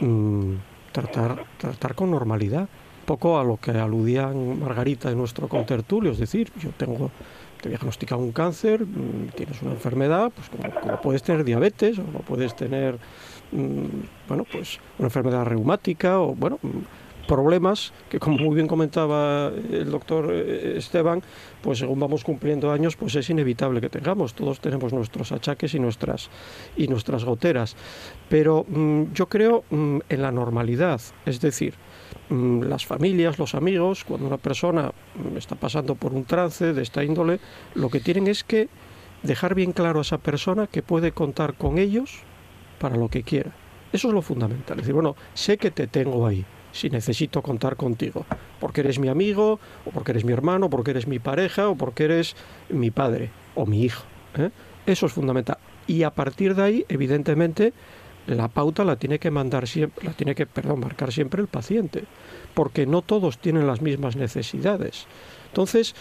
S3: Mm, tratar, tratar con normalidad, poco a lo que aludían Margarita en nuestro contertulio, es decir, yo tengo te diagnosticado un cáncer, mm, tienes una enfermedad, pues como, puedes tener diabetes o como puedes tener mm, bueno, pues una enfermedad reumática o bueno, problemas que como muy bien comentaba el doctor eh, Esteban, pues según vamos cumpliendo años, pues es inevitable que tengamos. Todos tenemos nuestros achaques y nuestras y nuestras goteras. Pero mm, yo creo mm, en la normalidad, es decir, mm, las familias, los amigos, cuando una persona está pasando por un trance de esta índole, lo que tienen es que dejar bien claro a esa persona que puede contar con ellos para lo que quiera. Eso es lo fundamental. Es decir, bueno, sé que te tengo ahí si necesito contar contigo, porque eres mi amigo, o porque eres mi hermano, o porque eres mi pareja, o porque eres mi padre o mi hijo. ¿eh? Eso es fundamental. Y a partir de ahí, evidentemente, la pauta la tiene que mandar siempre, la tiene que, marcar siempre el paciente, porque no todos tienen las mismas necesidades. Entonces,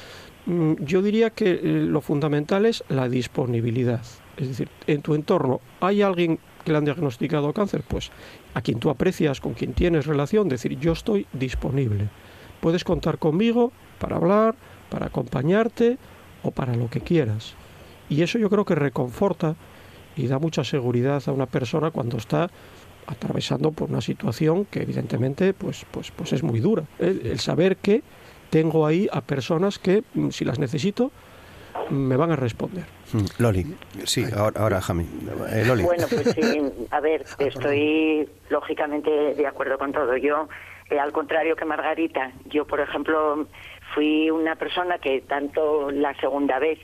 S3: mm, yo diría que eh, lo fundamental es la disponibilidad. Es decir, en tu entorno hay alguien que le han diagnosticado cáncer, pues a quien tú aprecias, con quien tienes relación, decir yo estoy disponible. Puedes contar conmigo para hablar, para acompañarte o para lo que quieras. Y eso yo creo que reconforta y da mucha seguridad a una persona cuando está atravesando por una situación que evidentemente pues, pues, pues es muy dura. el saber que tengo ahí a personas que mm, si las necesito me van a responder.
S1: Mm, Loli, sí, ahora, ahora Jami. Eh, Loli.
S5: Bueno, pues sí, a ver, estoy lógicamente de acuerdo con todo. Yo, eh, al contrario que Margarita, yo, por ejemplo, fui una persona que tanto la segunda vez,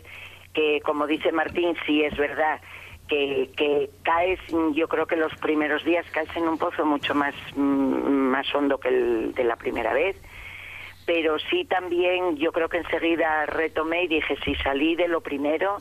S5: que como dice Martín, sí es verdad, que, que, caes, yo creo que los primeros días caes en un pozo mucho más, mm, más hondo que el de la primera vez pero sí también yo creo que enseguida retomé y dije, si salí de lo primero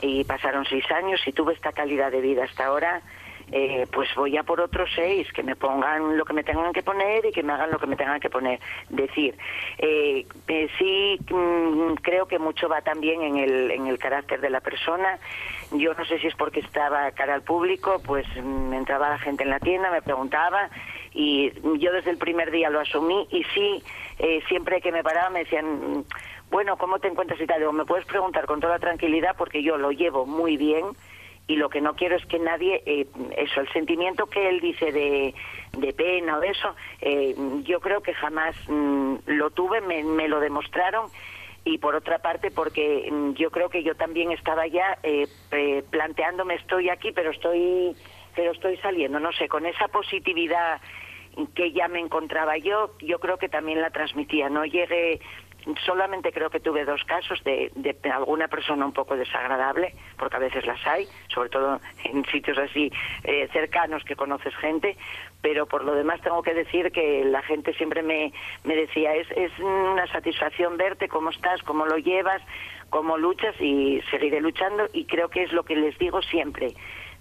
S5: y pasaron seis años y tuve esta calidad de vida hasta ahora, eh, pues voy a por otros seis, que me pongan lo que me tengan que poner y que me hagan lo que me tengan que poner. Decir, eh, eh, sí mm, creo que mucho va también en el, en el carácter de la persona. Yo no sé si es porque estaba cara al público, pues mm, entraba la gente en la tienda, me preguntaba y yo desde el primer día lo asumí y sí, siempre que me paraba me decían, bueno, ¿cómo te encuentras y tal? Digo, me puedes preguntar con toda tranquilidad porque yo lo llevo muy bien y lo que no quiero es que nadie, eh, eso, el sentimiento que él dice de, de pena o de eso, eh, yo creo que jamás mm, lo tuve, me, me, lo demostraron y por otra parte porque mm, yo creo que yo también estaba ya eh, planteándome estoy aquí pero estoy pero estoy saliendo, no sé, con esa positividad que ya me encontraba yo, yo creo que también la transmitía. No llegué solamente creo que tuve dos casos de, alguna persona un poco desagradable, porque a veces las hay, sobre todo en sitios así eh, cercanos que conoces gente, pero por lo demás tengo que decir que la gente siempre me, me decía, es, es una satisfacción verte, cómo estás, cómo lo llevas, cómo luchas y seguiré luchando y creo que es lo que les digo siempre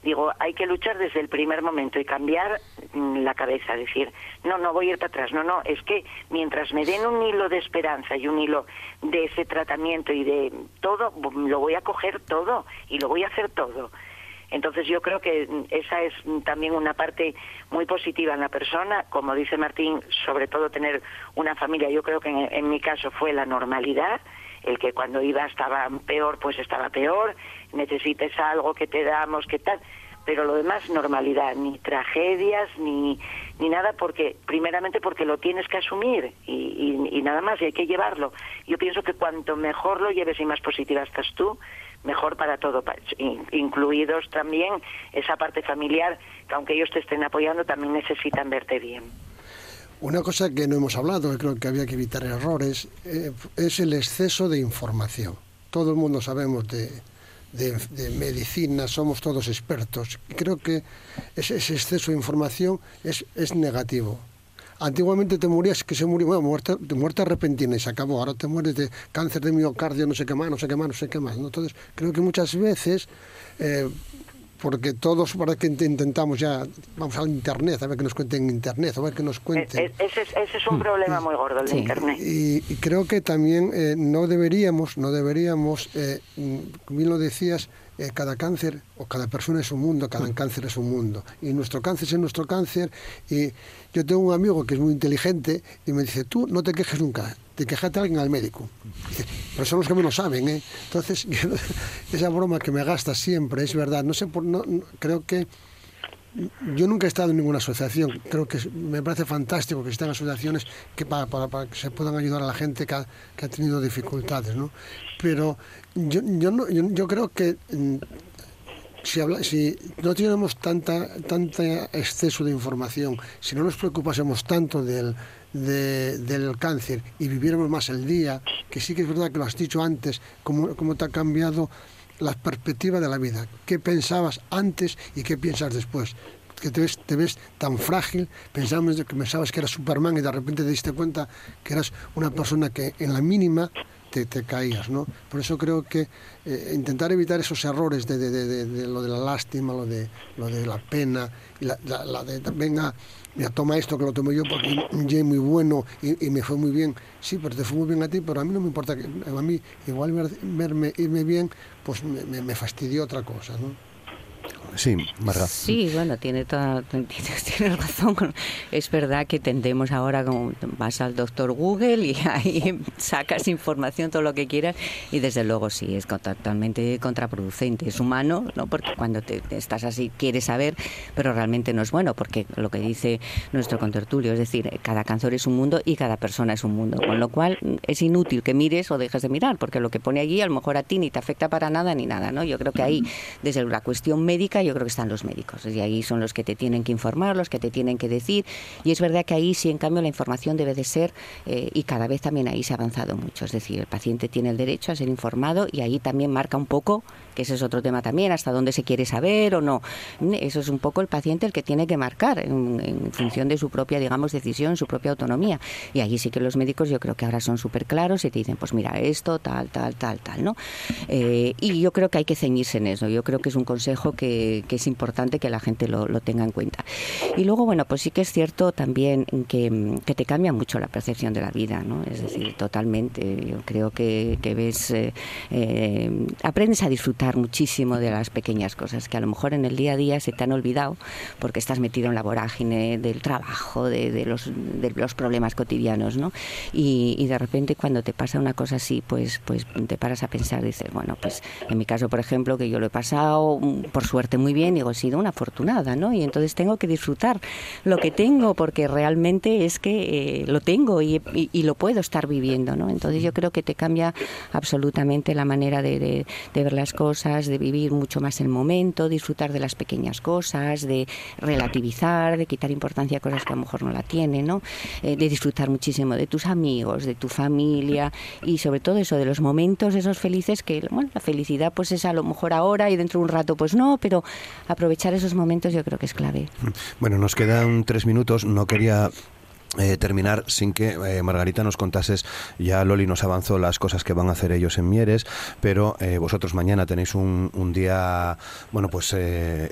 S5: digo, hay que luchar desde el primer momento y cambiar mm, la cabeza, decir, no, no voy a ir para atrás, no, no, es que mientras me den un hilo de esperanza y un hilo de ese tratamiento y de todo, lo voy a coger todo y lo voy a hacer todo. Entonces yo creo que mm, esa es mm, también una parte muy positiva en la persona, como dice Martín, sobre todo tener una familia, yo creo que en, mi caso fue la normalidad, el que cuando iba estaba peor, pues estaba peor, necesites algo que te damos, que tal, pero lo demás normalidad, ni tragedias, ni, ni nada, porque primeramente porque lo tienes que asumir y, y, nada más, y hay que llevarlo. Yo pienso que cuanto mejor lo lleves y más positiva estás tú, mejor para todo, incluidos también esa parte familiar, que aunque ellos te estén apoyando, también necesitan verte bien.
S4: Una cosa que no hemos hablado, creo que había que evitar errores, eh, es el exceso de información. Todo el mundo sabemos de, medicina, somos todos expertos. Creo que ese, exceso de información es, es negativo. Antiguamente te morías que se murió, bueno, muerte, muerte repentina y se acabó. Ahora te mueres de cáncer de miocardio, no sé qué más, no sé qué más, no sé qué más. Entonces, creo que muchas veces eh, porque todos para que intentamos ya, vamos al internet, a ver que nos cuenten en internet, a ver que nos cuenten.
S5: E-, ese, es un mm. problema muy gordo el de internet.
S4: Y, creo que también eh, no deberíamos, no deberíamos, eh, bien lo decías, eh, cada cáncer o cada persona es un mundo, cada mm. cáncer es un mundo. Y nuestro cáncer es nuestro cáncer. Y yo tengo un amigo que es muy inteligente y me dice, tú no te quejes nunca, te quejate a alguien al médico. pero son los que menos saben, ¿eh? Entonces, esa broma que me gasta siempre es verdad. No sé, por, no, creo que yo nunca he estado en ninguna asociación. Creo que me parece fantástico que estén asociaciones que para, para, que se puedan ayudar a la gente que ha, que ha tenido dificultades, ¿no? Pero yo, yo, no, yo, creo que mm, si, habla, si no tuviéramos tanta, tanta exceso de información, si no nos preocupásemos tanto del, del cáncer y viviéramos más el día, que sí que es verdad que lo has dicho antes, cómo, cómo te ha cambiado la perspectiva de la vida, qué pensabas antes y qué piensas después que te ves, tan frágil, pensabas que pensabas que eras Superman y de repente te diste cuenta que eras una persona que en la mínima te, te caías, ¿no? Por eso creo que eh, intentar evitar esos errores de, lo de la lástima, lo de, lo de la pena, y la, la, de, venga, mira, toma esto que lo tomo yo porque es muy bueno y, me fue muy bien. Sí, pero te fue muy bien a ti, pero a mí no me importa, que a mí igual verme, irme bien, pues me, me, me fastidió otra cosa, ¿no?
S1: Sí, Marga.
S7: Sí, bueno, tiene toda, tiene razón. Es verdad que tendemos ahora, como vas al doctor Google y ahí sacas información, todo lo que quieras, y desde luego sí, es totalmente contraproducente. Es humano, ¿no? Porque cuando te, estás así quieres saber, pero realmente no es bueno, porque lo que dice nuestro contertulio, es decir, cada cáncer es un mundo y cada persona es un mundo, con lo cual es inútil que mires o dejes de mirar, porque lo que pone allí a lo mejor a ti ni te afecta para nada ni nada, ¿no? Yo creo que ahí, desde la cuestión médica, yo creo que están los médicos. Y ahí son los que te tienen que informar, los que te tienen que decir. Y es verdad que ahí sí, en cambio, la información debe de ser, eh, y cada vez también ahí se ha avanzado mucho. Es decir, el paciente tiene el derecho a ser informado y ahí también marca un poco, que ese es otro tema también, hasta dónde se quiere saber o no. Eso es un poco el paciente el que tiene que marcar en, función de su propia, digamos, decisión, su propia autonomía. Y ahí sí que los médicos yo creo que ahora son súper claros y te dicen, pues mira, esto, tal, tal, tal, tal, ¿no? Eh, y yo creo que hay que ceñirse en eso. Yo creo que es un consejo que que, es importante que la gente lo, tenga en cuenta. Y luego, bueno, pues sí que es cierto también que, te cambia mucho la percepción de la vida, ¿no? Es decir, totalmente. Yo creo que, ves, eh, eh, aprendes a disfrutar muchísimo de las pequeñas cosas que a lo mejor en el día a día se te han olvidado porque estás metido en la vorágine del trabajo, de, los, de los problemas cotidianos, ¿no? Y, de repente cuando te pasa una cosa así, pues, pues te paras a pensar, dices, bueno, pues en mi caso, por ejemplo, que yo lo he pasado, mm, por suerte, muy bien, digo, he sido una afortunada, ¿no? Y entonces tengo que disfrutar lo que tengo porque realmente es que eh, lo tengo y, lo puedo estar viviendo, ¿no? Entonces yo creo que te cambia absolutamente la manera de, ver las cosas, de vivir mucho más el momento, disfrutar de las pequeñas cosas, de relativizar, de quitar importancia a cosas que a lo mejor no la tienen, ¿no? Eh, de disfrutar muchísimo de tus amigos, de tu familia y sobre todo eso, de los momentos esos felices que, bueno, la felicidad pues es a lo mejor ahora y dentro de un rato pues no, pero aprovechar esos momentos yo creo que es clave.
S1: Bueno, nos quedan tres minutos, no quería eh, terminar sin que eh, Margarita nos contases, ya Loli nos avanzó las cosas que van a hacer ellos en Mieres, pero eh, vosotros mañana tenéis un, día, bueno, pues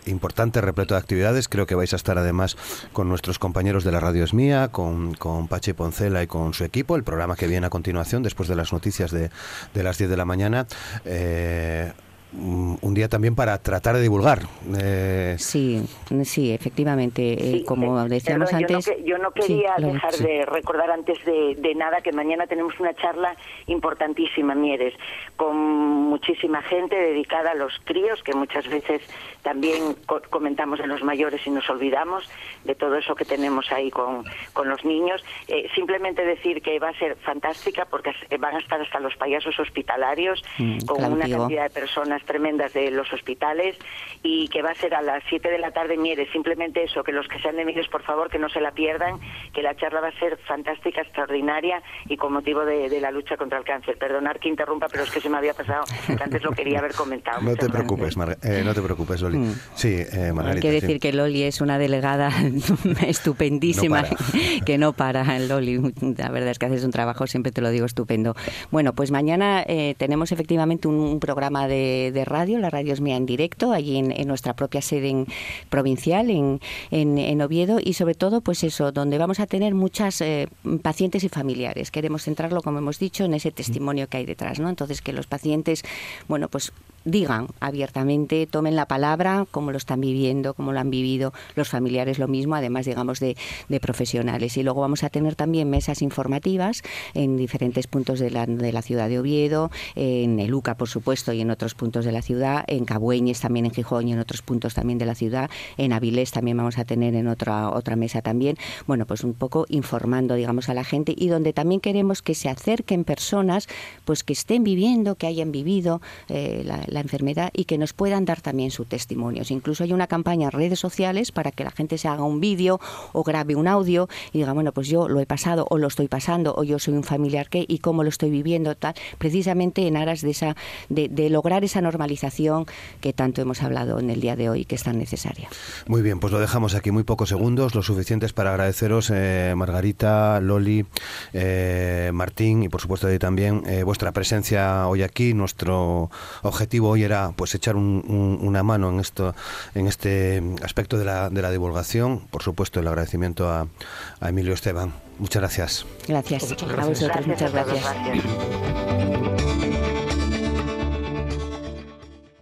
S1: importante, repleto de actividades, creo que vais a estar además con nuestros compañeros de la Radio Es Mía, con, con Pache Poncela y con su equipo, el programa que viene a continuación después de las noticias de, de las 10 de la mañana un día también para tratar de divulgar.
S7: Eh, sí, sí, efectivamente. Eh, como eh, decíamos antes.
S5: Yo no, quería dejar de recordar antes de, nada que mañana tenemos una charla importantísima, Mieres, con muchísima gente dedicada a los críos, que muchas veces también comentamos en los mayores y nos olvidamos de todo eso que tenemos ahí con, con los niños. simplemente decir que va a ser fantástica porque van a estar hasta los payasos hospitalarios mm, con una cantidad de personas tremendas de los hospitales y que va a ser a las 7 de la tarde en Mieres. Simplemente eso, que los que sean de Mieres, por favor, que no se la pierdan, que la charla va a ser fantástica, extraordinaria y con motivo de, la lucha contra el cáncer. Perdonar que interrumpa, pero es que se me había pasado, que antes lo quería haber comentado.
S1: No te preocupes, eh, no te preocupes, Loli. Mm. Sí,
S7: eh, Hay que decir que Loli es una delegada estupendísima, que no para, Loli. La verdad es que haces un trabajo, siempre te lo digo, estupendo. Bueno, pues mañana eh, tenemos efectivamente un programa de de radio, la radio es mía en directo, allí en, nuestra propia sede provincial, en, en, Oviedo, y sobre todo, pues eso, donde vamos a tener muchas eh, pacientes y familiares. Queremos centrarlo, como hemos dicho, en ese testimonio que hay detrás, ¿no? Entonces, que los pacientes, bueno, pues digan abiertamente, tomen la palabra, cómo lo están viviendo, cómo lo han vivido los familiares, lo mismo, además, digamos, de, profesionales. Y luego vamos a tener también mesas informativas en diferentes puntos de la, de la ciudad de Oviedo, en Eluca, por supuesto, y en otros puntos de la ciudad, en Cabueñes también en Gijón y en otros puntos también de la ciudad, en Avilés también vamos a tener en otra, otra mesa también. Bueno, pues un poco informando, digamos, a la gente y donde también queremos que se acerquen personas pues que estén viviendo, que hayan vivido eh, la la enfermedad y que nos puedan dar también sus testimonios. Incluso hay una campaña en redes sociales para que la gente se haga un vídeo o grabe un audio y diga, bueno, pues yo lo he pasado o lo estoy pasando o yo soy un familiar que y cómo lo estoy viviendo, tal, precisamente en aras de, esa, de, lograr esa normalización que tanto hemos hablado en el día de hoy que es tan necesaria.
S1: Muy bien, pues lo dejamos aquí muy pocos segundos, lo suficientes para agradeceros, eh, Margarita, Loli, eh, Martín y por supuesto también eh, vuestra presencia hoy aquí. Nuestro objetivo hoy era pues echar una mano en esto, en este aspecto de la, de la divulgación. Por supuesto, el agradecimiento a, Emilio Esteban. Muchas gracias.
S7: Gracias. Muchas gracias. A vosotros, muchas gracias.